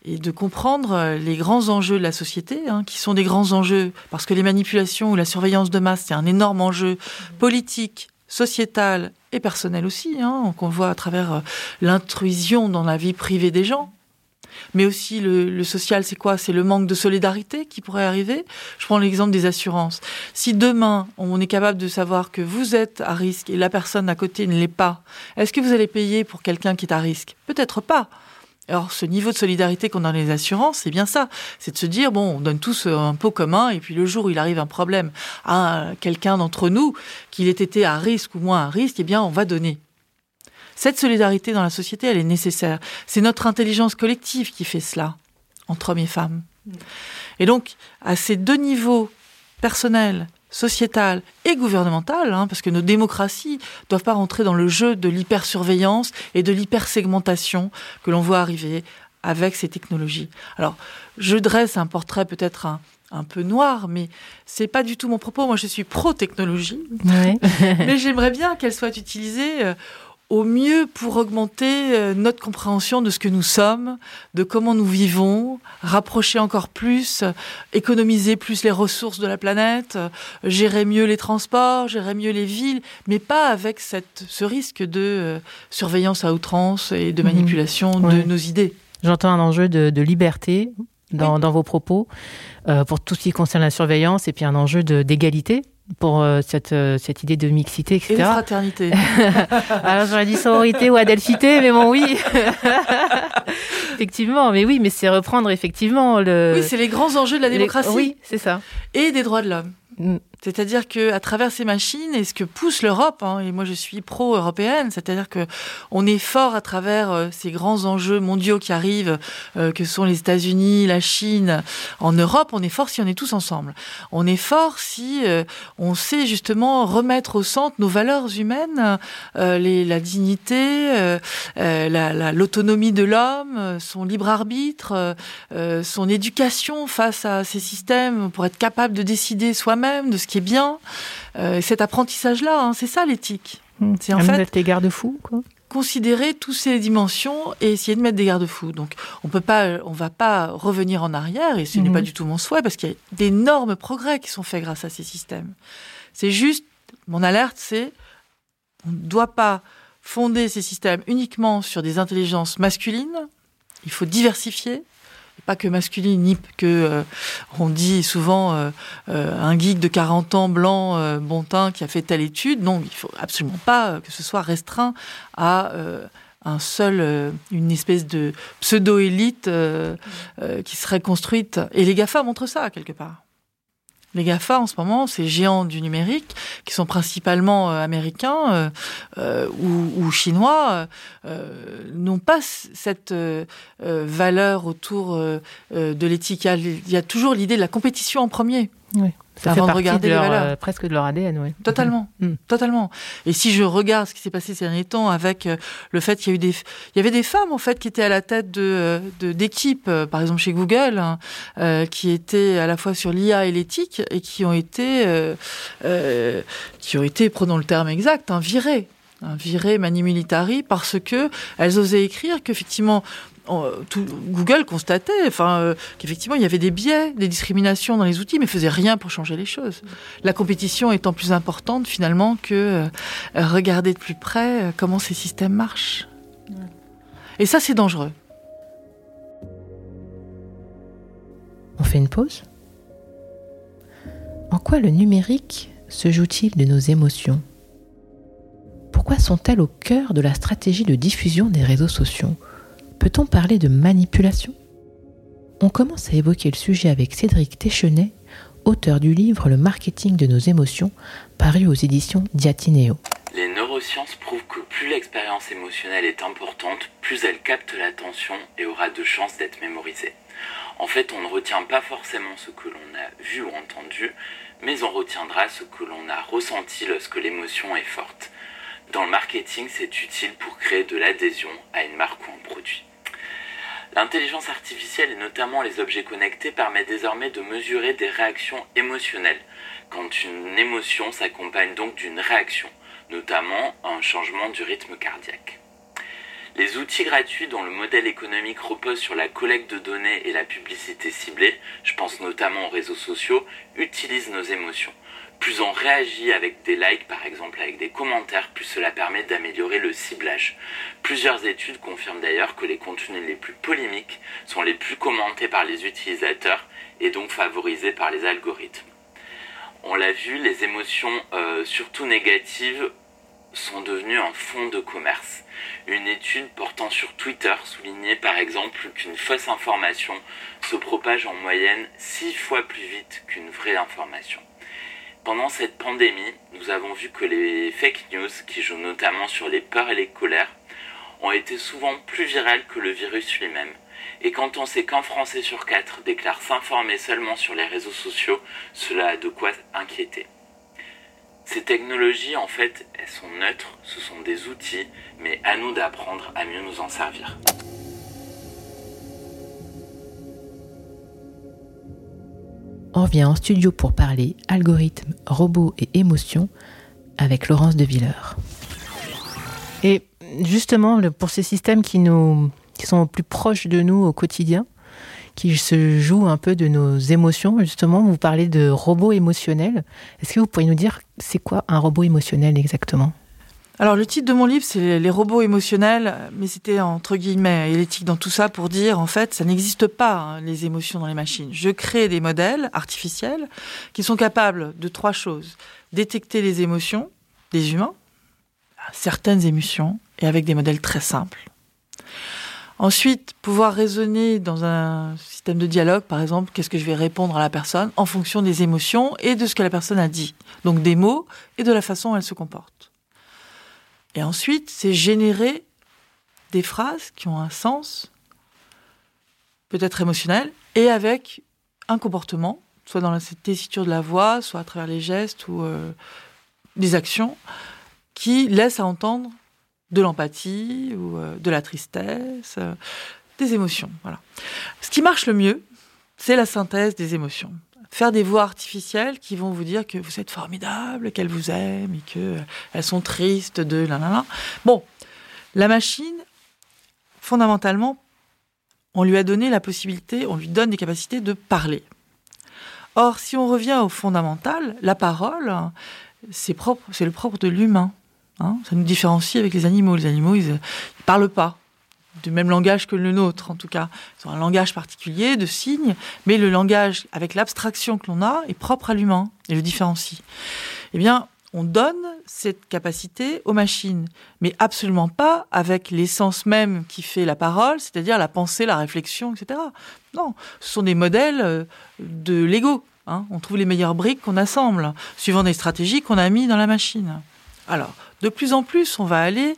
et de comprendre les grands enjeux de la société, hein, qui sont des grands enjeux, parce que les manipulations ou la surveillance de masse, c'est un énorme enjeu politique, sociétal et personnel aussi, hein, qu'on voit à travers euh, l'intrusion dans la vie privée des gens mais aussi le, social, c'est quoi? C'est le manque de solidarité qui pourrait arriver? Je prends l'exemple des assurances. Si demain, on est capable de savoir que vous êtes à risque et la personne à côté ne l'est pas, est-ce que vous allez payer pour quelqu'un qui est à risque? Peut-être pas. Alors, ce niveau de solidarité qu'on a dans les assurances, c'est bien ça. C'est de se dire, bon, on donne tous un pot commun, et puis le jour où il arrive un problème à quelqu'un d'entre nous, qu'il ait été à risque ou moins à risque, eh bien, on va donner. Cette solidarité dans la société, elle est nécessaire. C'est notre intelligence collective qui fait cela, entre hommes et femmes. Mm. Et donc, à ces deux niveaux, personnel, sociétal et gouvernemental, hein, parce que nos démocraties ne doivent pas rentrer dans le jeu de l'hypersurveillance et de l'hypersegmentation que l'on voit arriver avec ces technologies. Alors, je dresse un portrait peut-être un, peu noir, mais c'est pas du tout mon propos. Moi, je suis pro-technologie, mais j'aimerais bien qu'elle soit utilisée euh, au mieux pour augmenter euh, notre compréhension de ce que nous sommes, de comment nous vivons, rapprocher encore plus, économiser plus les ressources de la planète, euh, gérer mieux les transports, gérer mieux les villes, mais pas avec cette, ce risque de euh, surveillance à outrance et de mhm. manipulation de nos idées. J'entends un enjeu de, liberté dans, vos propos pour tout ce qui concerne la surveillance et puis un enjeu d'égalité pour euh, cette, euh, cette idée de mixité, etc. Et de fraternité. Alors j'aurais dit sororité ou adelphité, mais bon, oui. effectivement, mais oui, mais c'est reprendre effectivement le. Oui, c'est les grands enjeux de la démocratie. Oui, c'est ça. Et des droits de l'homme. C'est-à-dire que à travers ces machines, et ce que pousse l'Europe, hein, et moi je suis pro-européenne, c'est-à-dire que on est fort à travers euh, ces grands enjeux mondiaux qui arrivent, euh, que sont les États-Unis, la Chine, en Europe, on est fort si on est tous ensemble. On est fort si euh, on sait justement remettre au centre nos valeurs humaines, la dignité, l'autonomie la, de l'homme, son libre arbitre, son éducation face à ces systèmes pour être capable de décider soi-même de ce qui bien. Euh, cet apprentissage-là, hein, c'est ça l'éthique. Hmm. C'est en fait les garde-fous, quoi considérer toutes ces dimensions et essayer de mettre des garde-fous. Donc, on peut pas, on va pas revenir en arrière, et ce n'est pas hmm. du tout mon souhait, parce qu'il y a d'énormes progrès qui sont faits grâce à ces systèmes. C'est juste, mon alerte, c'est, on ne doit pas fonder ces systèmes uniquement sur des intelligences masculines. Il faut diversifier pas que masculine, ni que euh, on dit souvent euh, euh, un geek de 40 ans blanc, bon teint, qui a fait telle étude. Non, il faut absolument pas que ce soit restreint à un seul, une espèce de pseudo-élite qui serait construite. Et les GAFA montrent ça quelque part. Les GAFA, en ce moment, ces géants du numérique, qui sont principalement euh, américains euh, euh, ou, ou, chinois, n'ont pas cette valeur autour de l'éthique. Il y a toujours l'idée de la compétition en premier. Oui. Ça avant fait de regarder de leur, euh, presque de leur ADN, oui. Totalement. Mm. totalement. Et si je regarde ce qui s'est passé ces derniers temps avec euh, le fait qu'il y a eu des, il y avait des femmes en fait qui étaient à la tête de euh, d'équipes, par exemple chez Google, hein, qui étaient à la fois sur l'IA et l'éthique et qui ont été, qui ont été, prenons le terme exact, hein, virées hein, virées mani militari parce que elles osaient écrire qu'effectivement tout, Google constatait enfin, euh, qu'effectivement, il y avait des biais, des discriminations dans les outils, mais faisait rien pour changer les choses. La compétition étant plus importante, finalement, que euh, regarder de plus près euh, comment ces systèmes marchent. Et ça, c'est dangereux. On fait une pause? En quoi le numérique se joue-t-il de nos émotions? Pourquoi sont-elles au cœur de la stratégie de diffusion des réseaux sociaux? Peut-on parler de manipulation? On commence à évoquer le sujet avec Cédric Téchenet, auteur du livre Le marketing de nos émotions, paru aux éditions Diatineo. Les neurosciences prouvent que plus l'expérience émotionnelle est importante, plus elle capte l'attention et aura de chances d'être mémorisée. En fait, on ne retient pas forcément ce que l'on a vu ou entendu, mais on retiendra ce que l'on a ressenti lorsque l'émotion est forte. Dans le marketing, c'est utile pour créer de l'adhésion à une marque ou un produit. L'intelligence artificielle et notamment les objets connectés permettent désormais de mesurer des réactions émotionnelles, quand une émotion s'accompagne donc d'une réaction, notamment un changement du rythme cardiaque. Les outils gratuits dont le modèle économique repose sur la collecte de données et la publicité ciblée, je pense notamment aux réseaux sociaux, utilisent nos émotions. Plus on réagit avec des likes, par exemple avec des commentaires, plus cela permet d'améliorer le ciblage. Plusieurs études confirment d'ailleurs que les contenus les plus polémiques sont les plus commentés par les utilisateurs et donc favorisés par les algorithmes. On l'a vu, les émotions, euh, surtout négatives, sont devenues un fonds de commerce. Une étude portant sur Twitter soulignait par exemple qu'une fausse information se propage en moyenne 6 fois plus vite qu'une vraie information. Pendant cette pandémie, nous avons vu que les fake news, qui jouent notamment sur les peurs et les colères, ont été souvent plus virales que le virus lui-même. Et quand on sait qu'un Français sur quatre déclare s'informer seulement sur les réseaux sociaux, cela a de quoi inquiéter. Ces technologies, en fait, elles sont neutres, ce sont des outils, mais à nous d'apprendre à mieux nous en servir. Revient en studio pour parler algorithmes, robots et émotions avec Laurence de Villeur. Et justement, pour ces systèmes qui, nous, qui sont plus proches de nous au quotidien, qui se jouent un peu de nos émotions, justement, vous parlez de robots émotionnels. Est-ce que vous pourriez nous dire c'est quoi un robot émotionnel exactement? Alors le titre de mon livre, c'est Les robots émotionnels, mais c'était entre guillemets et l'éthique dans tout ça pour dire en fait, ça n'existe pas hein, les émotions dans les machines. Je crée des modèles artificiels qui sont capables de trois choses détecter les émotions des humains, certaines émotions, et avec des modèles très simples. Ensuite, pouvoir raisonner dans un système de dialogue, par exemple, qu'est-ce que je vais répondre à la personne en fonction des émotions et de ce que la personne a dit. Donc des mots et de la façon dont elle se comporte. Et ensuite, c'est générer des phrases qui ont un sens, peut-être émotionnel, et avec un comportement, soit dans la tessiture de la voix, soit à travers les gestes ou euh, des actions, qui laissent à entendre de l'empathie ou euh, de la tristesse, euh, des émotions. Voilà. Ce qui marche le mieux, c'est la synthèse des émotions faire des voix artificielles qui vont vous dire que vous êtes formidable, qu'elles vous aiment et qu'elles euh, sont tristes de là, là, là. Bon, la machine, fondamentalement, on lui a donné la possibilité, on lui donne des capacités de parler. Or, si on revient au fondamental, la parole, c'est propre, c'est le propre de l'humain. Hein. Ça nous différencie avec les animaux. Les animaux, ils ne parlent pas du même langage que le nôtre, en tout cas. Ils ont un langage particulier de signes, mais le langage, avec l'abstraction que l'on a, est propre à l'humain et le différencie. Eh bien, on donne cette capacité aux machines, mais absolument pas avec l'essence même qui fait la parole, c'est-à-dire la pensée, la réflexion, etc. Non, ce sont des modèles euh, de Lego. Hein. On trouve les meilleures briques qu'on assemble, suivant des stratégies qu'on a mis dans la machine. Alors, de plus en plus, on va aller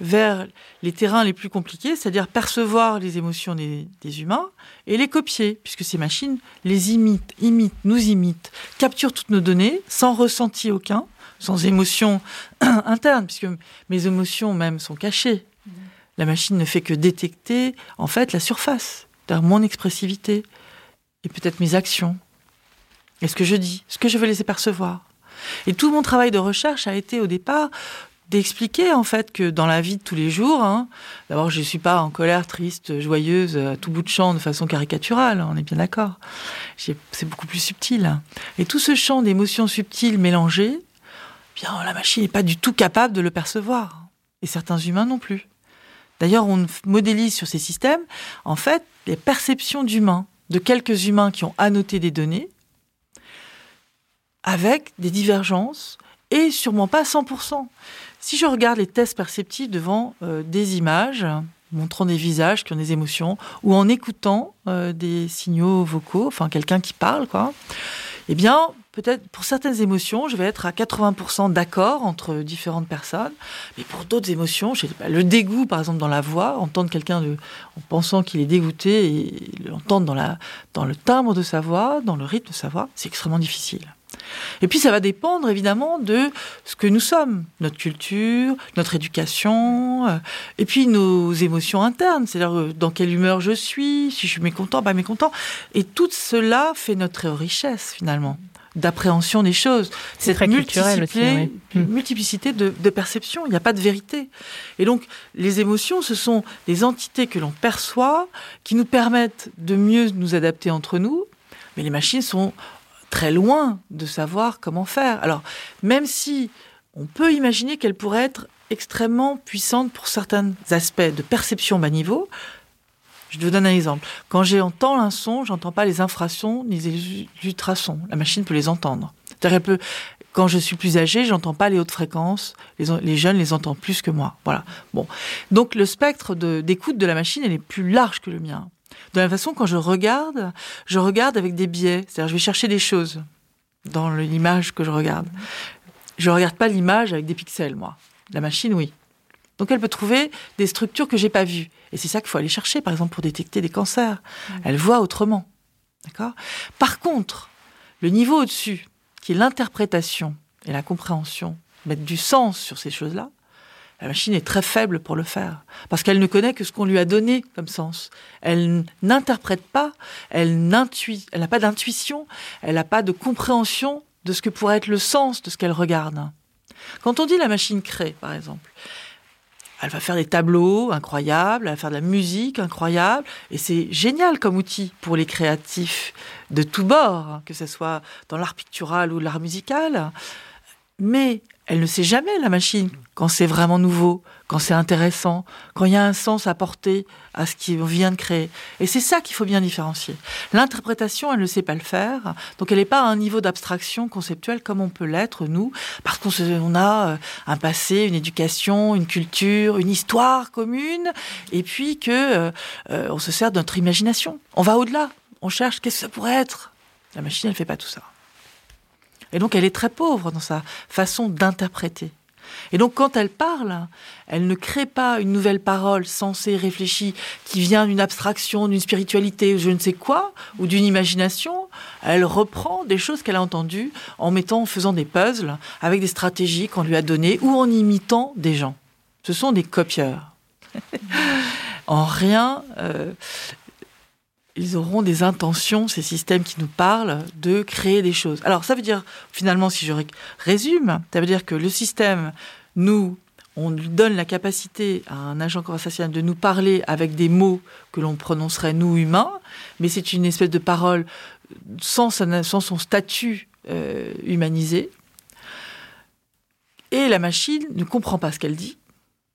vers les terrains les plus compliqués, c'est-à-dire percevoir les émotions des, humains et les copier, puisque ces machines les imitent, imitent, nous imitent, capturent toutes nos données sans ressenti aucun, sans émotion interne, puisque mes émotions même sont cachées. La machine ne fait que détecter, en fait, la surface, c'est-à-dire mon expressivité et peut-être mes actions, et ce que je dis, ce que je veux laisser percevoir? Et tout mon travail de recherche a été au départ d'expliquer en fait que dans la vie de tous les jours, hein, d'abord je ne suis pas en colère, triste, joyeuse, à tout bout de champ de façon caricaturale, on est bien d'accord. C'est beaucoup plus subtil. Et tout ce champ d'émotions subtiles mélangées, eh bien la machine n'est pas du tout capable de le percevoir. Et certains humains non plus. D'ailleurs, on modélise sur ces systèmes, en fait, les perceptions d'humains, de quelques humains qui ont annoté des données, avec des divergences et sûrement pas 100%. Si je regarde les tests perceptifs devant euh, des images, montrant des visages qui ont des émotions, ou en écoutant euh, des signaux vocaux, enfin quelqu'un qui parle, quoi. Eh bien, peut-être pour certaines émotions, je vais être à 80% d'accord entre différentes personnes, mais pour d'autres émotions, pas, le dégoût, par exemple, dans la voix, entendre quelqu'un en pensant qu'il est dégoûté et l'entendre dans le timbre de sa voix, dans le rythme de sa voix, c'est extrêmement difficile. Et puis ça va dépendre évidemment de ce que nous sommes, notre culture, notre éducation, euh, et puis nos émotions internes, c'est-à-dire euh, dans quelle humeur je suis, si je suis mécontent, pas mécontent. Et tout cela fait notre richesse finalement d'appréhension des choses. C'est très culturel aussi. Oui. Hmm. Multiplicité de, de perceptions, il n'y a pas de vérité. Et donc, les émotions, ce sont des entités que l'on perçoit, qui nous permettent de mieux nous adapter entre nous, mais les machines sont très loin de savoir comment faire. Alors, même si on peut imaginer qu'elle pourrait être extrêmement puissante pour certains aspects de perception bas niveau, je vous donne un exemple. Quand j'entends un son, j'entends pas les infrasons ni les ultrasons. La machine peut les entendre. Elle peut, quand je suis plus âgé, j'entends pas les hautes fréquences. Les, jeunes les entendent plus que moi. Voilà. Bon. Donc le spectre d'écoute de, de la machine, elle est plus large que le mien. De la même façon, quand je regarde, je regarde avec des biais. C'est-à-dire, je vais chercher des choses dans l'image que je regarde. Je regarde pas l'image avec des pixels, moi. La machine, oui. Donc, elle peut trouver des structures que j'ai pas vues. Et c'est ça qu'il faut aller chercher, par exemple, pour détecter des cancers. Elle voit autrement. D'accord? Par contre, le niveau au-dessus, qui est l'interprétation et la compréhension, mettre du sens sur ces choses-là, la machine est très faible pour le faire, parce qu'elle ne connaît que ce qu'on lui a donné comme sens. Elle n'interprète pas, elle n'a pas d'intuition, elle n'a pas de compréhension de ce que pourrait être le sens de ce qu'elle regarde. Quand on dit la machine crée, par exemple, elle va faire des tableaux incroyables, elle va faire de la musique incroyable, et c'est génial comme outil pour les créatifs de tous bords, que ce soit dans l'art pictural ou l'art musical. Mais elle ne sait jamais, la machine, quand c'est vraiment nouveau, quand c'est intéressant, quand il y a un sens apporté à ce qu'on vient de créer. Et c'est ça qu'il faut bien différencier. L'interprétation, elle ne sait pas le faire, donc elle n'est pas à un niveau d'abstraction conceptuelle comme on peut l'être, nous, parce qu'on a euh, un passé, une éducation, une culture, une histoire commune, et puis que euh, euh, on se sert de notre imagination. On va au-delà, on cherche qu'est-ce que ça pourrait être. La machine, elle ne fait pas tout ça. Et donc elle est très pauvre dans sa façon d'interpréter. Et donc quand elle parle, elle ne crée pas une nouvelle parole sensée, réfléchie, qui vient d'une abstraction, d'une spiritualité ou je ne sais quoi, ou d'une imagination. Elle reprend des choses qu'elle a entendues en mettant, en faisant des puzzles avec des stratégies qu'on lui a données ou en imitant des gens. Ce sont des copieurs. en rien, euh, ils auront des intentions, ces systèmes qui nous parlent, de créer des choses. Alors ça veut dire, finalement, si je résume, ça veut dire que le système, nous, on lui donne la capacité à un agent conversationnel de nous parler avec des mots que l'on prononcerait nous humains, mais c'est une espèce de parole sans, sans son statut euh, humanisé. Et la machine ne comprend pas ce qu'elle dit.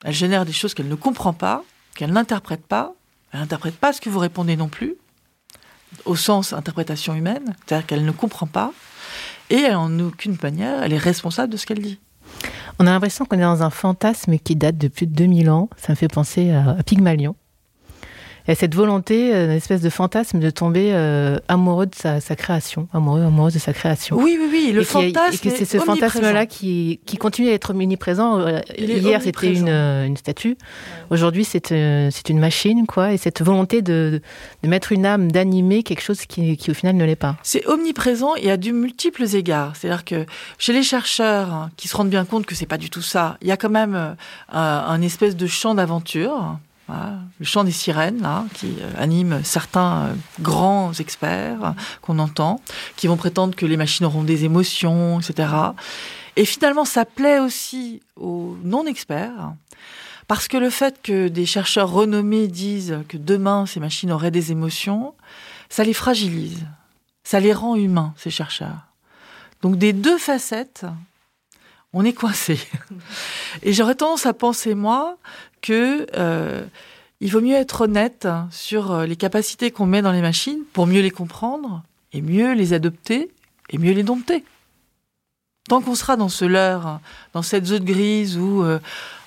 Elle génère des choses qu'elle ne comprend pas, qu'elle n'interprète pas. Elle n'interprète pas ce que vous répondez non plus au sens interprétation humaine, c'est-à-dire qu'elle ne comprend pas, et en aucune manière, elle est responsable de ce qu'elle dit. On a l'impression qu'on est dans un fantasme qui date de plus de 2000 ans. Ça me fait penser à Pygmalion. Il y a cette volonté, euh, une espèce de fantasme de tomber euh, amoureux de sa, sa, création, amoureux, amoureuse de sa création. Oui, oui, oui, le et fantasme. et que c'est ce fantasme-là qui, qui continue à être omniprésent. Euh, hier, c'était une, une statue. Aujourd'hui, c'est c'est une machine, quoi. Et cette volonté de, de mettre une âme, d'animer quelque chose qui, qui, au final, ne l'est pas. C'est omniprésent et à de multiples égards. C'est-à-dire que chez les chercheurs hein, qui se rendent bien compte que c'est pas du tout ça, il y a quand même un, un espèce de champ d'aventure le chant des sirènes, là, qui euh, anime certains euh, grands experts qu'on entend, qui vont prétendre que les machines auront des émotions, etc. Et finalement, ça plaît aussi aux non-experts, parce que le fait que des chercheurs renommés disent que demain ces machines auraient des émotions, ça les fragilise, ça les rend humains, ces chercheurs. Donc des deux facettes, on est coincé. Et j'aurais tendance à penser, moi, que euh, il vaut mieux être honnête sur euh, les capacités qu'on met dans les machines pour mieux les comprendre et mieux les adopter et mieux les dompter. Tant qu'on sera dans ce leurre, dans cette zone grise où euh,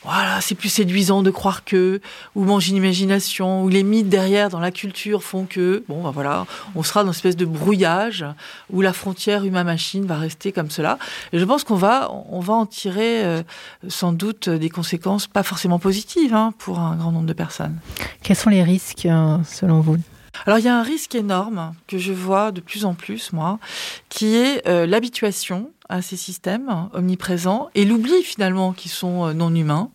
voilà, c'est plus séduisant de croire que, ou manger une imagination, où les mythes derrière dans la culture font que, bon, ben voilà, on sera dans une espèce de brouillage où la frontière humain-machine va rester comme cela. Et je pense qu'on va, on va en tirer euh, sans doute des conséquences pas forcément positives hein, pour un grand nombre de personnes. Quels sont les risques euh, selon vous? Alors il y a un risque énorme que je vois de plus en plus, moi, qui est euh, l'habituation à ces systèmes omniprésents et l'oubli finalement qui sont euh, non humains.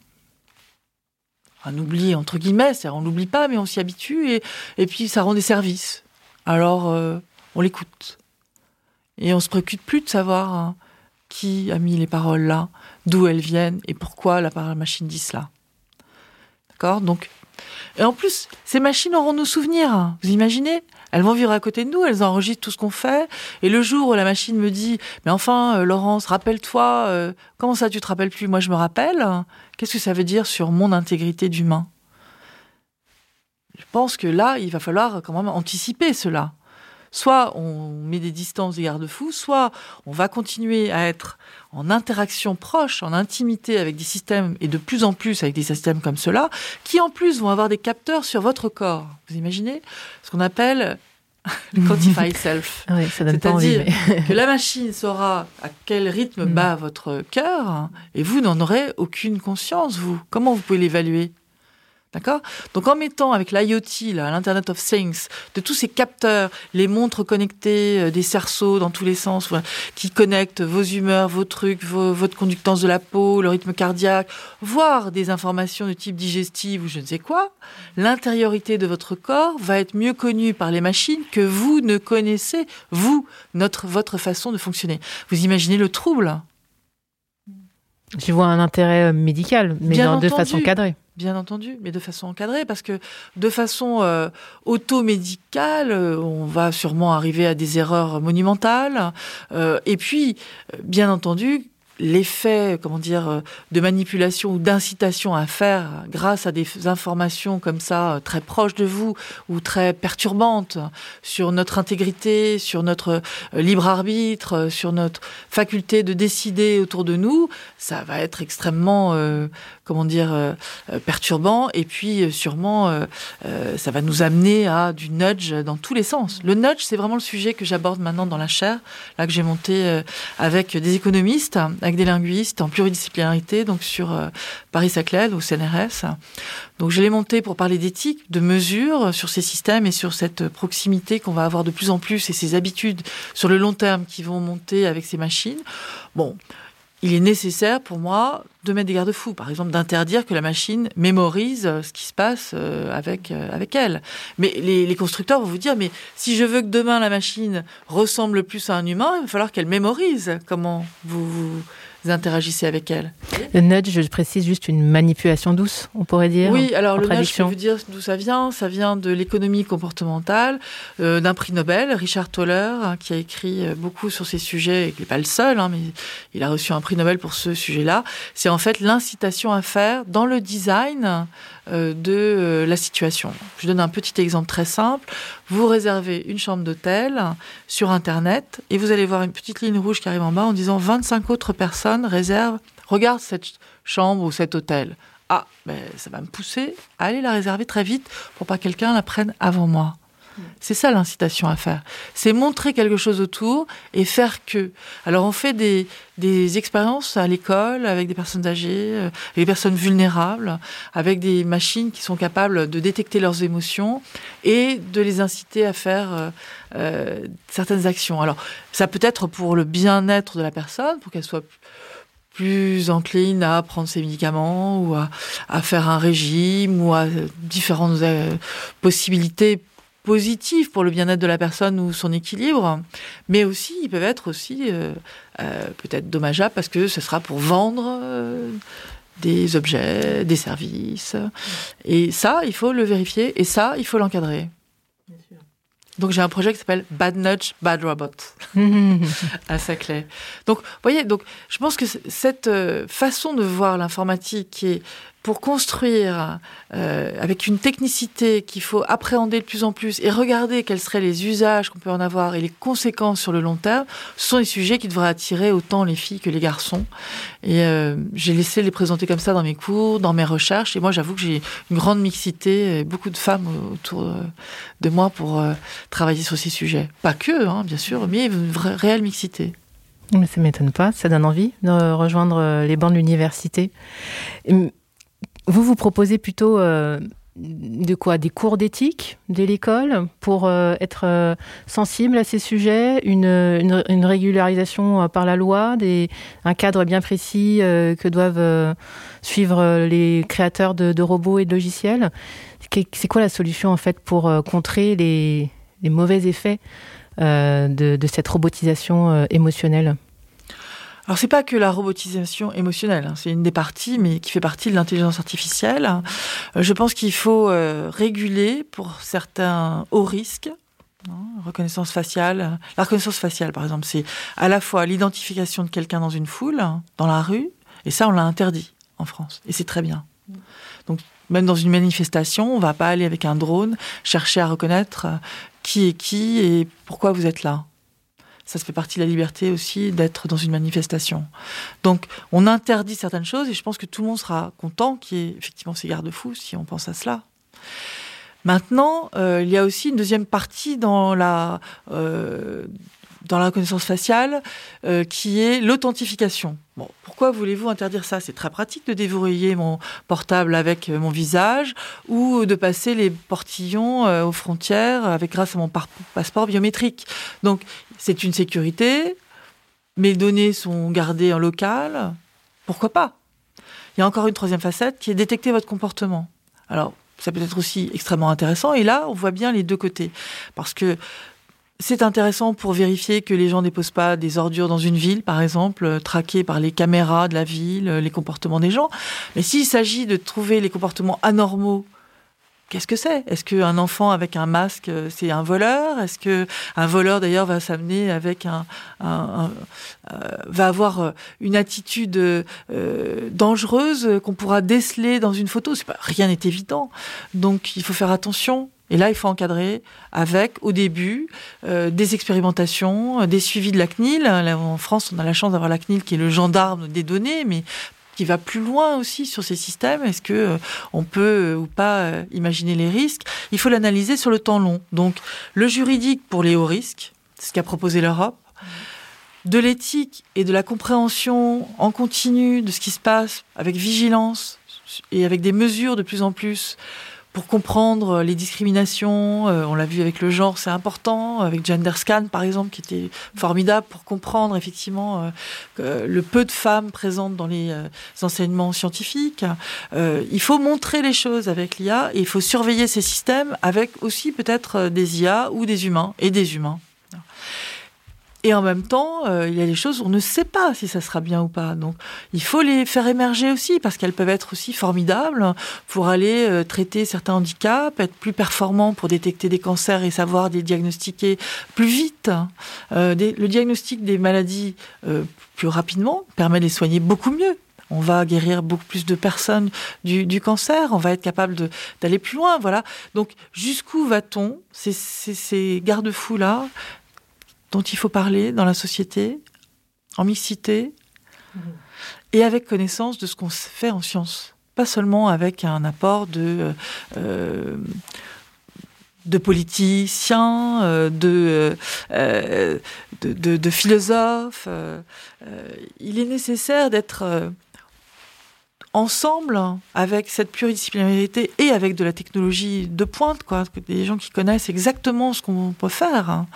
Un oubli entre guillemets, c'est-à-dire on l'oublie pas, mais on s'y habitue et, puis ça rend des services. Alors euh, on l'écoute et on se préoccupe plus de savoir hein, qui a mis les paroles là, d'où elles viennent et pourquoi la machine dit cela. D'accord? Donc et en plus, ces machines auront nos souvenirs. Vous imaginez? Elles vont vivre à côté de nous, elles enregistrent tout ce qu'on fait. Et le jour où la machine me dit, mais enfin, euh, Laurence, rappelle-toi, euh, comment ça tu te rappelles plus? Moi, je me rappelle. Qu'est-ce que ça veut dire sur mon intégrité d'humain? Je pense que là, il va falloir quand même anticiper cela. Soit on met des distances, des garde-fous, soit on va continuer à être en interaction proche, en intimité avec des systèmes, et de plus en plus avec des systèmes comme cela, qui en plus vont avoir des capteurs sur votre corps. Vous imaginez Ce qu'on appelle le quantified self. Oui, C'est-à-dire que la machine saura à quel rythme mm. bat votre cœur, et vous n'en aurez aucune conscience, vous. Comment vous pouvez l'évaluer? D'accord? Donc en mettant avec l'IoT, l'Internet of Things, de tous ces capteurs, les montres connectées, euh, des cerceaux dans tous les sens, qui connectent vos humeurs, vos trucs, votre conductance de la peau, le rythme cardiaque, voire des informations de type digestive ou je ne sais quoi, l'intériorité de votre corps va être mieux connue par les machines que vous ne connaissez, vous, notre, votre façon de fonctionner. Vous imaginez le trouble? Je vois un intérêt euh, médical, mais de façon cadrée. Bien entendu, mais de façon encadrée, parce que de façon euh, automédicale, euh, on va sûrement arriver à des erreurs monumentales. Euh, et puis, bien entendu, l'effet, comment dire, euh, de manipulation ou d'incitation à faire grâce à des informations comme ça, euh, très proches de vous ou très perturbantes sur notre intégrité, sur notre euh, libre arbitre, sur notre faculté de décider autour de nous, ça va être extrêmement, comment dire, perturbant et puis sûrement, ça va nous amener à du nudge dans tous les sens. Le nudge, c'est vraiment le sujet que j'aborde maintenant dans la chaire, là que j'ai monté avec des économistes, avec des linguistes en pluridisciplinarité, donc sur euh, Paris-Saclay, au CNRS. Donc je l'ai monté pour parler d'éthique, de mesures sur ces systèmes et sur cette proximité qu'on va avoir de plus en plus et ces habitudes sur le long terme qui vont monter avec ces machines. Bon, il est nécessaire pour moi de mettre des garde-fous, par exemple d'interdire que la machine mémorise ce qui se passe euh, avec, euh, avec elle. Mais les, constructeurs vont vous dire, mais si je veux que demain la machine ressemble plus à un humain, il va falloir qu'elle mémorise comment vous interagissez avec elle. Le nudge, je précise juste une manipulation douce, on pourrait dire. Oui, alors le nudge, je peux vous dire d'où ça vient. Ça vient de l'économie comportementale, euh, d'un prix Nobel, Richard Toller, hein, qui a écrit euh, beaucoup sur ces sujets, et qui n'est pas le seul, hein, mais il a reçu un prix Nobel pour ce sujet-là. C'est en fait l'incitation à faire dans le design de la situation. Je donne un petit exemple très simple. Vous réservez une chambre d'hôtel sur Internet et vous allez voir une petite ligne rouge qui arrive en bas en disant 25 autres personnes réserve, regarde cette chambre ou cet hôtel. Ah, ben, ça va me pousser à aller la réserver très vite pour pas que quelqu'un la prenne avant moi. C'est ça l'incitation à faire. C'est montrer quelque chose autour et faire que. Alors on fait des, expériences à l'école avec des personnes âgées, avec euh, des personnes vulnérables, avec des machines qui sont capables de détecter leurs émotions et de les inciter à faire euh, euh, certaines actions. Alors ça peut être pour le bien-être de la personne, pour qu'elle soit plus encline à prendre ses médicaments ou à faire un régime ou à différentes possibilités positives pour le bien-être de la personne ou son équilibre, mais aussi ils peuvent être aussi euh, euh, peut-être dommageables parce que ce sera pour vendre euh, des objets, des services. Et ça, il faut le vérifier et ça, il faut l'encadrer. Donc j'ai un projet qui s'appelle Bad Nudge, Bad Robot à Saclay. Donc, vous voyez, donc je pense que cette façon de voir l'informatique qui est pour construire euh, avec une technicité qu'il faut appréhender de plus en plus et regarder quels seraient les usages qu'on peut en avoir et les conséquences sur le long terme, ce sont des sujets qui devraient attirer autant les filles que les garçons. Et euh, j'ai laissé les présenter comme ça dans mes cours, dans mes recherches. Et moi, j'avoue que j'ai une grande mixité, beaucoup de femmes autour de moi pour euh, travailler sur ces sujets. Pas que, hein, bien sûr, mais une vraie, réelle mixité. Mais ça m'étonne pas, ça donne envie de rejoindre les bancs de l'université. Vous vous proposez plutôt euh, de quoi? Des cours d'éthique dès l'école pour euh, être euh, sensible à ces sujets, une, une, régularisation par la loi, des, un cadre bien précis que doivent suivre les créateurs de, de, robots et de logiciels? C'est quoi la solution en fait pour contrer les, les, mauvais effets de, de, cette robotisation émotionnelle? Alors c'est pas que la robotisation émotionnelle, hein, c'est une des parties, mais qui fait partie de l'intelligence artificielle. Euh, je pense qu'il faut euh, réguler pour certains hauts risques. Hein, reconnaissance faciale. La reconnaissance faciale, par exemple, c'est à la fois l'identification de quelqu'un dans une foule, dans la rue, et ça, on l'a interdit en France. Et c'est très bien. Donc, même dans une manifestation, on va pas aller avec un drone chercher à reconnaître euh, qui est qui et pourquoi vous êtes là ça se fait partie de la liberté aussi d'être dans une manifestation. Donc on interdit certaines choses et je pense que tout le monde sera content qu'il y ait effectivement ces garde-fous si on pense à cela. Maintenant, euh, il y a aussi une deuxième partie dans la, euh, dans la reconnaissance faciale euh, qui est l'authentification. Bon, pourquoi voulez-vous interdire ça? C'est très pratique de déverrouiller mon portable avec mon visage ou de passer les portillons aux frontières avec grâce à mon passeport biométrique. Donc c'est une sécurité, mes données sont gardées en local, pourquoi pas? Il y a encore une troisième facette qui est détecter votre comportement. Alors, ça peut être aussi extrêmement intéressant, et là, on voit bien les deux côtés. Parce que c'est intéressant pour vérifier que les gens ne déposent pas des ordures dans une ville, par exemple, traqués par les caméras de la ville, les comportements des gens. Mais s'il s'agit de trouver les comportements anormaux qu'est-ce que c'est? Est-ce qu'un enfant avec un masque, euh, c'est un voleur? Est-ce que un voleur d'ailleurs va s'amener avec un, euh, va avoir euh, une attitude dangereuse qu'on pourra déceler dans une photo? Pas rien n'est évident. Donc il faut faire attention. Et là, il faut encadrer avec, au début, des expérimentations, des suivis de la CNIL. en France, on a la chance d'avoir la CNIL qui est le gendarme des données, mais qui va plus loin aussi sur ces systèmes. Est-ce que euh, on peut euh, ou pas euh, imaginer les risques? Il faut l'analyser sur le temps long. Donc, le juridique pour les hauts risques, c'est ce qu'a proposé l'Europe. De l'éthique et de la compréhension en continu de ce qui se passe avec vigilance et avec des mesures de plus en plus pour comprendre les discriminations. Euh, on l'a vu avec le genre, c'est important. Avec GenderScan, par exemple, qui était formidable pour comprendre effectivement euh, le peu de femmes présentes dans les euh, enseignements scientifiques. il faut montrer les choses avec l'IA et il faut surveiller ces systèmes avec aussi peut-être des IA ou des humains et des humains. Et en même temps, euh, il y a des choses, on ne sait pas si ça sera bien ou pas. Donc, il faut les faire émerger aussi, parce qu'elles peuvent être aussi formidables pour aller euh, traiter certains handicaps, être plus performants pour détecter des cancers et savoir les diagnostiquer plus vite. Euh, le diagnostic des maladies plus rapidement permet de les soigner beaucoup mieux. On va guérir beaucoup plus de personnes du, cancer, on va être capable d'aller plus loin, voilà. Donc, jusqu'où va-t-on ces, ces garde-fous-là? Dont il faut parler dans la société, en mixité, et avec connaissance de ce qu'on fait en science. Pas seulement avec un apport de, euh, de politiciens, euh, euh, de, philosophes. il est nécessaire d'être ensemble avec cette pluridisciplinarité et avec de la technologie de pointe, quoi, des gens qui connaissent exactement ce qu'on peut faire hein,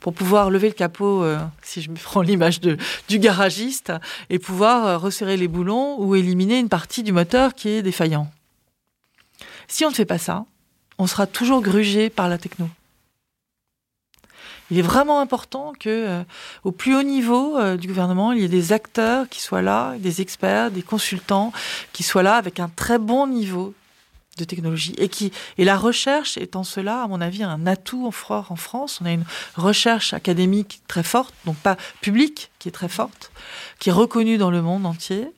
pour pouvoir lever le capot, euh, si je me prends l'image du garagiste, et pouvoir euh, resserrer les boulons ou éliminer une partie du moteur qui est défaillant. Si on ne fait pas ça, on sera toujours grugé par la techno. Il est vraiment important que, euh, au plus haut niveau euh, du gouvernement, il y ait des acteurs qui soient là, des experts, des consultants qui soient là avec un très bon niveau de technologie et qui et la recherche en cela à mon avis un atout fort en France. On a une recherche académique très forte donc pas publique qui est très forte qui est reconnue dans le monde entier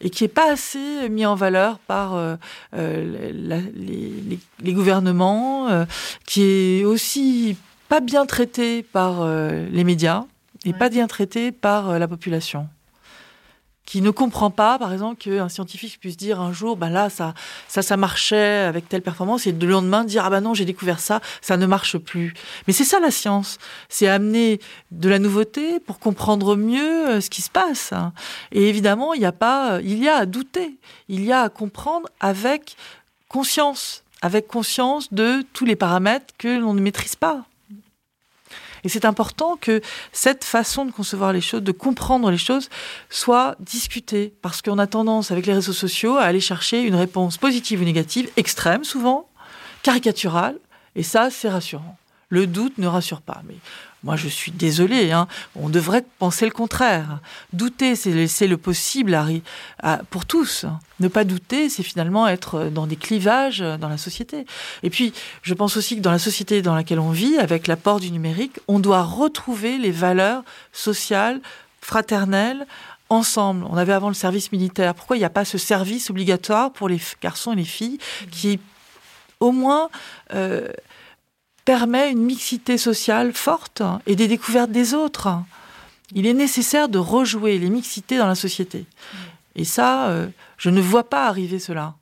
et qui est pas assez mis en valeur par euh, les, gouvernements qui est aussi pas bien traité par euh, les médias et ouais. pas bien traité par euh, la population qui ne comprend pas, par exemple, qu'un scientifique puisse dire un jour, ben là, ça, ça, ça marchait avec telle performance, et de lendemain dire, ah ben non, j'ai découvert ça, ça ne marche plus. Mais c'est ça la science, c'est amener de la nouveauté pour comprendre mieux euh, ce qui se passe. Et évidemment, il y a pas, il y a à douter, il y a à comprendre avec conscience, avec conscience de tous les paramètres que l'on ne maîtrise pas. Et c'est important que cette façon de concevoir les choses, de comprendre les choses, soit discutée. Parce qu'on a tendance, avec les réseaux sociaux, à aller chercher une réponse positive ou négative, extrême souvent, caricaturale. Et ça, c'est rassurant. Le doute ne rassure pas. Moi, je suis désolée, hein, on devrait penser le contraire. Douter, c'est laisser le possible pour tous. Ne pas douter, c'est finalement être dans des clivages dans la société. Et puis, je pense aussi que dans la société dans laquelle on vit, avec l'apport du numérique, on doit retrouver les valeurs sociales, fraternelles, ensemble. On avait avant le service militaire. Pourquoi il n'y a pas ce service obligatoire pour les garçons et les filles qui, au moins, euh, permet une mixité sociale forte et des découvertes des autres. Il est nécessaire de rejouer les mixités dans la société. Et ça, euh, je ne vois pas arriver cela.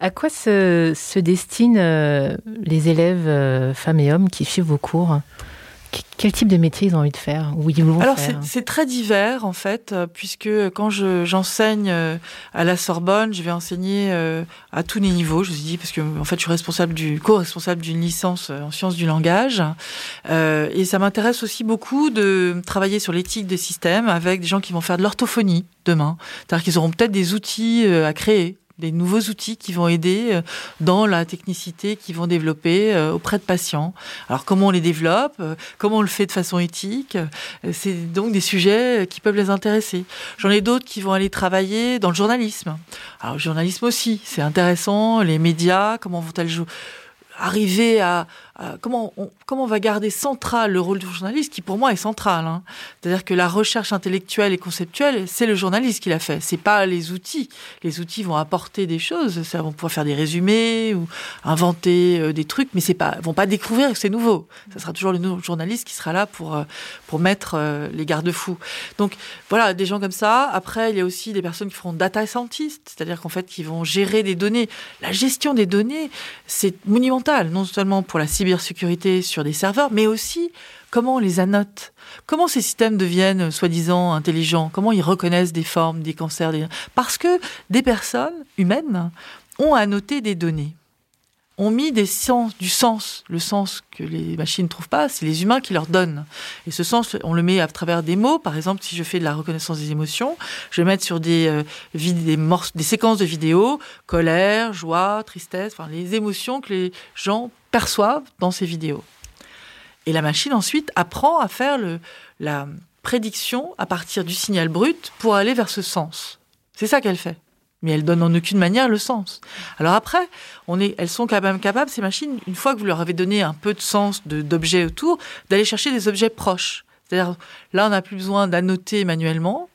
À quoi se, se destinent euh, les élèves euh, femmes et hommes qui suivent vos cours? Quel type de métier ils ont envie de faire ou ils vont Alors c'est très divers en fait, euh, puisque quand j'enseigne je, à la Sorbonne, je vais enseigner euh, à tous les niveaux. Je vous dis parce que en fait je suis responsable du co-responsable d'une licence en sciences du langage, euh, et ça m'intéresse aussi beaucoup de travailler sur l'éthique des systèmes avec des gens qui vont faire de l'orthophonie demain, c'est-à-dire qu'ils auront peut-être des outils à créer des nouveaux outils qui vont aider euh, dans la technicité qui vont développer euh, auprès de patients. Alors comment on les développe, euh, comment on le fait de façon éthique, c'est donc des sujets qui peuvent les intéresser. J'en ai d'autres qui vont aller travailler dans le journalisme. Alors le journalisme aussi, c'est intéressant, les médias, comment vont-elles arriver à, à comment on, comment on va garder central le rôle du journaliste qui pour moi est central hein. c'est-à-dire que la recherche intellectuelle et conceptuelle c'est le journaliste qui l'a fait. C'est pas les outils. Les outils vont apporter des choses. Ça vont pouvoir faire des résumés ou inventer euh, des trucs mais c'est pas vont pas découvrir que c'est nouveau. Ça sera toujours le journaliste qui sera là pour euh, pour mettre euh, les garde-fous. Donc voilà des gens comme ça. Après il y a aussi des personnes qui feront data scientist c'est-à-dire qu'en fait qui vont gérer des données. La gestion des données c'est monumental non seulement pour la cible cybersécurité sur des serveurs, mais aussi comment on les annote, comment ces systèmes deviennent soi-disant intelligents, comment ils reconnaissent des formes, des cancers, des... parce que des personnes humaines ont annoté des données ont mis des sens, du sens, le sens que les machines ne trouvent pas, c'est les humains qui leur donnent. Et ce sens, on le met à travers des mots. Par exemple, si je fais de la reconnaissance des émotions, je vais mettre sur des, euh, des séquences de vidéos, colère, joie, tristesse, enfin les émotions que les gens perçoivent dans ces vidéos. Et la machine ensuite apprend à faire la prédiction à partir du signal brut pour aller vers ce sens. C'est ça qu'elle fait mais elles donnent en aucune manière le sens. Alors après, on est, elles sont quand même capables, ces machines, une fois que vous leur avez donné un peu de sens d'objets autour, d'aller chercher des objets proches. C'est-à-dire, là, on n'a plus besoin d'annoter manuellement,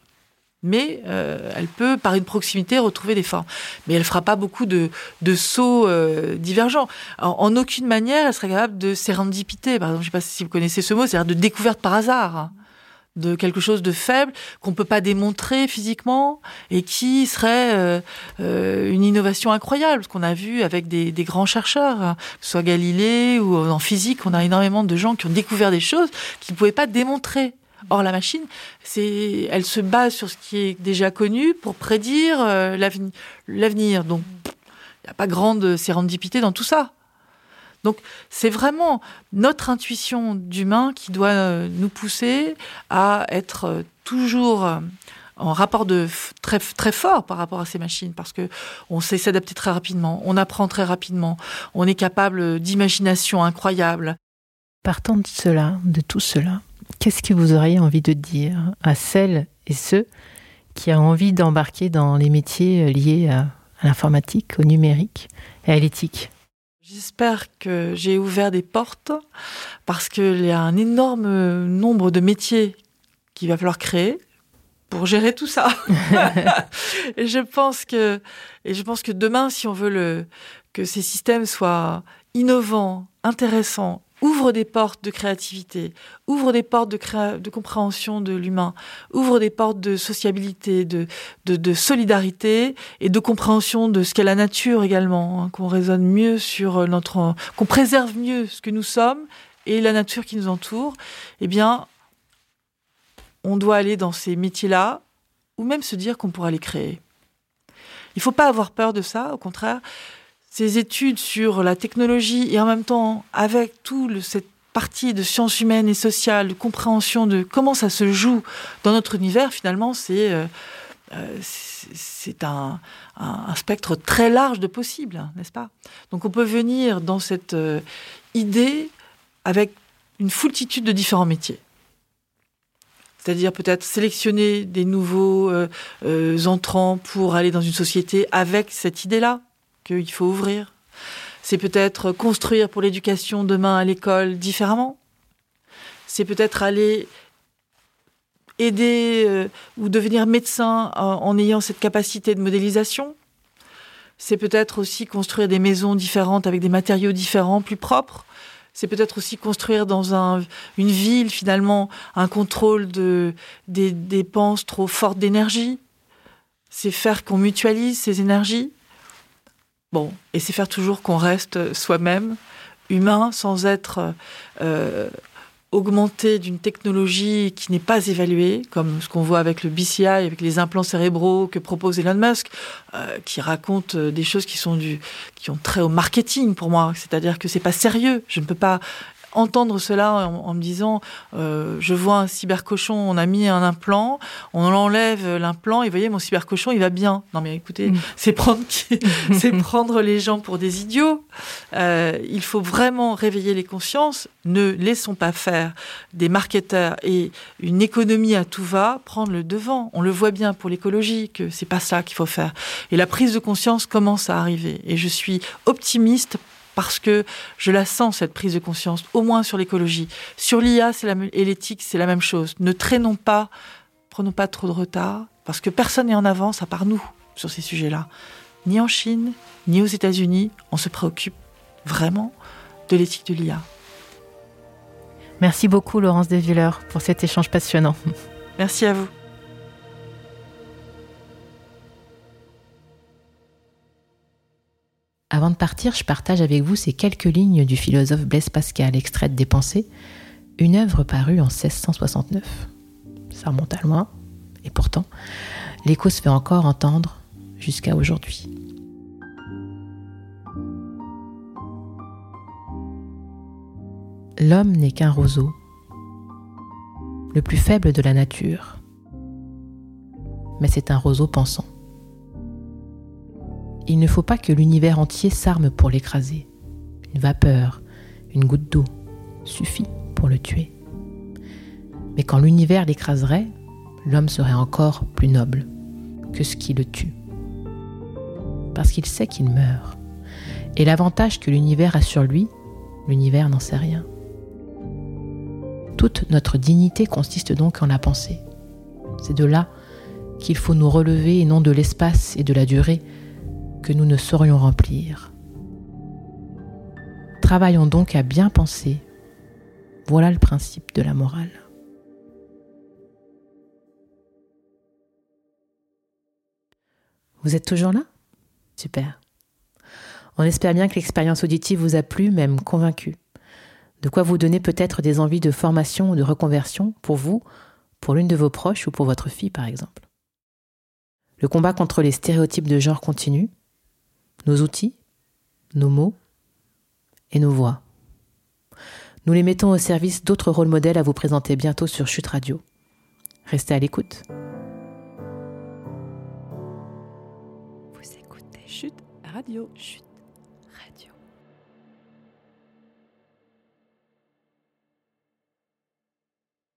mais euh, elle peut, par une proximité, retrouver des formes. Mais elle ne fera pas beaucoup de, de sauts euh, divergents. En, en, aucune manière, elle serait capable de sérendipité. Par exemple, je ne sais pas si vous connaissez ce mot, c'est-à-dire de découverte par hasard de quelque chose de faible qu'on peut pas démontrer physiquement et qui serait euh, euh, une innovation incroyable ce qu'on a vu avec des, des grands chercheurs hein, que ce soit Galilée ou en physique on a énormément de gens qui ont découvert des choses qu'ils ne pouvaient pas démontrer Or, la machine, elle se base sur ce qui est déjà connu pour prédire euh, l'avenir. Donc, il n'y a pas grande sérendipité dans tout ça. Donc c'est vraiment notre intuition d'humain qui doit euh, nous pousser à être euh, toujours en rapport de très très fort par rapport à ces machines parce que on sait s'adapter très rapidement, on apprend très rapidement, on est capable d'imagination incroyable. Partant de cela, de tout cela, qu'est-ce que vous auriez envie de dire à celles et ceux qui ont envie d'embarquer dans les métiers liés à, à l'informatique, au numérique et à l'éthique? J'espère que j'ai ouvert des portes parce qu'il y a un énorme nombre de métiers qu'il va falloir créer pour gérer tout ça. et je pense que et je pense que demain, si on veut le que ces systèmes soient innovants, intéressants, ouvrent des portes de créativité, ouvrent des portes de, de compréhension de l'humain, ouvrent des portes de sociabilité, de, de, solidarité et de compréhension de ce qu'est la nature également, hein, qu'on raisonne mieux sur notre, qu'on préserve mieux ce que nous sommes et la nature qui nous entoure. Eh bien, on doit aller dans ces métiers-là, ou même se dire qu'on pourra les créer. Il ne faut pas avoir peur de ça, au contraire. Ces études sur la technologie et en même temps avec toute cette partie de sciences humaines et sociales, de compréhension de comment ça se joue dans notre univers, finalement, c'est euh, euh, c'est un, spectre très large de possibles, n'est-ce pas? Donc on peut venir dans cette euh, idée avec une foultitude de différents métiers. C'est-à-dire peut-être sélectionner des nouveaux euh, euh, entrants pour aller dans une société avec cette idée-là qu'il faut ouvrir. C'est peut-être construire pour l'éducation demain à l'école différemment. C'est peut-être aller aider euh, ou devenir médecin en ayant cette capacité de modélisation. C'est peut-être aussi construire des maisons différentes avec des matériaux différents, plus propres c'est peut-être aussi construire dans une ville finalement un contrôle de, des dépenses trop fortes d'énergie. C'est faire qu'on mutualise ces énergies. Bon, et c'est faire toujours qu'on reste soi-même humain sans être euh, augmenté d'une technologie qui n'est pas évaluée, comme ce qu'on voit avec le BCI, avec les implants cérébraux que propose Elon Musk, euh, qui raconte euh, des choses qui sont du, qui ont trait au marketing pour moi. C'est-à-dire que c'est pas sérieux. Je ne peux pas entendre cela en, me disant euh, je vois un cybercochon, on a mis un implant, on enlève l'implant et vous voyez mon cybercochon il va bien. Non mais écoutez, mm. c'est prendre c'est prendre les gens pour des idiots. Euh, il faut vraiment réveiller les consciences. Ne laissons pas faire des marketeurs et une économie à tout va prendre le devant. On le voit bien pour l'écologie que c'est pas ça qu'il faut faire. Et la prise de conscience commence à arriver. Et je suis optimiste parce que je la sens, cette prise de conscience, au moins sur l'écologie. Sur l'IA et l'éthique, c'est la même chose. Ne traînons pas, prenons pas trop de retard, parce que personne n'est en avance à part nous sur ces sujets-là. Ni en Chine, ni aux États-Unis, on se préoccupe vraiment de l'éthique de l'IA. Merci beaucoup Laurence Desvillers pour cet échange passionnant. Merci à vous. Avant de partir, je partage avec vous ces quelques lignes du philosophe Blaise Pascal, extraites des Pensées, une œuvre parue en 1669. Ça remonte à loin, et pourtant, l'écho se fait encore entendre jusqu'à aujourd'hui. L'homme n'est qu'un roseau, le plus faible de la nature, mais c'est un roseau pensant il ne faut pas que l'univers entier s'arme pour l'écraser. Une vapeur, une goutte d'eau suffit pour le tuer. Mais quand l'univers l'écraserait, l'homme serait encore plus noble que ce qui le tue. Parce qu'il sait qu'il meurt. Et l'avantage que l'univers a sur lui, l'univers n'en sait rien. Toute notre dignité consiste donc en la pensée. C'est de là qu'il faut nous relever et non de l'espace et de la durée que nous ne saurions remplir. Travaillons donc à bien penser. Voilà le principe de la morale. Vous êtes toujours là? Super. On espère bien que l'expérience auditive vous a plu, même convaincu. De quoi vous donner peut-être des envies de formation ou de reconversion pour vous, pour l'une de vos proches ou pour votre fille par exemple? Le combat contre les stéréotypes de genre continue nos outils, nos mots et nos voix. Nous les mettons au service d'autres rôles modèles à vous présenter bientôt sur Chute Radio. Restez à l'écoute. Vous écoutez Chute Radio.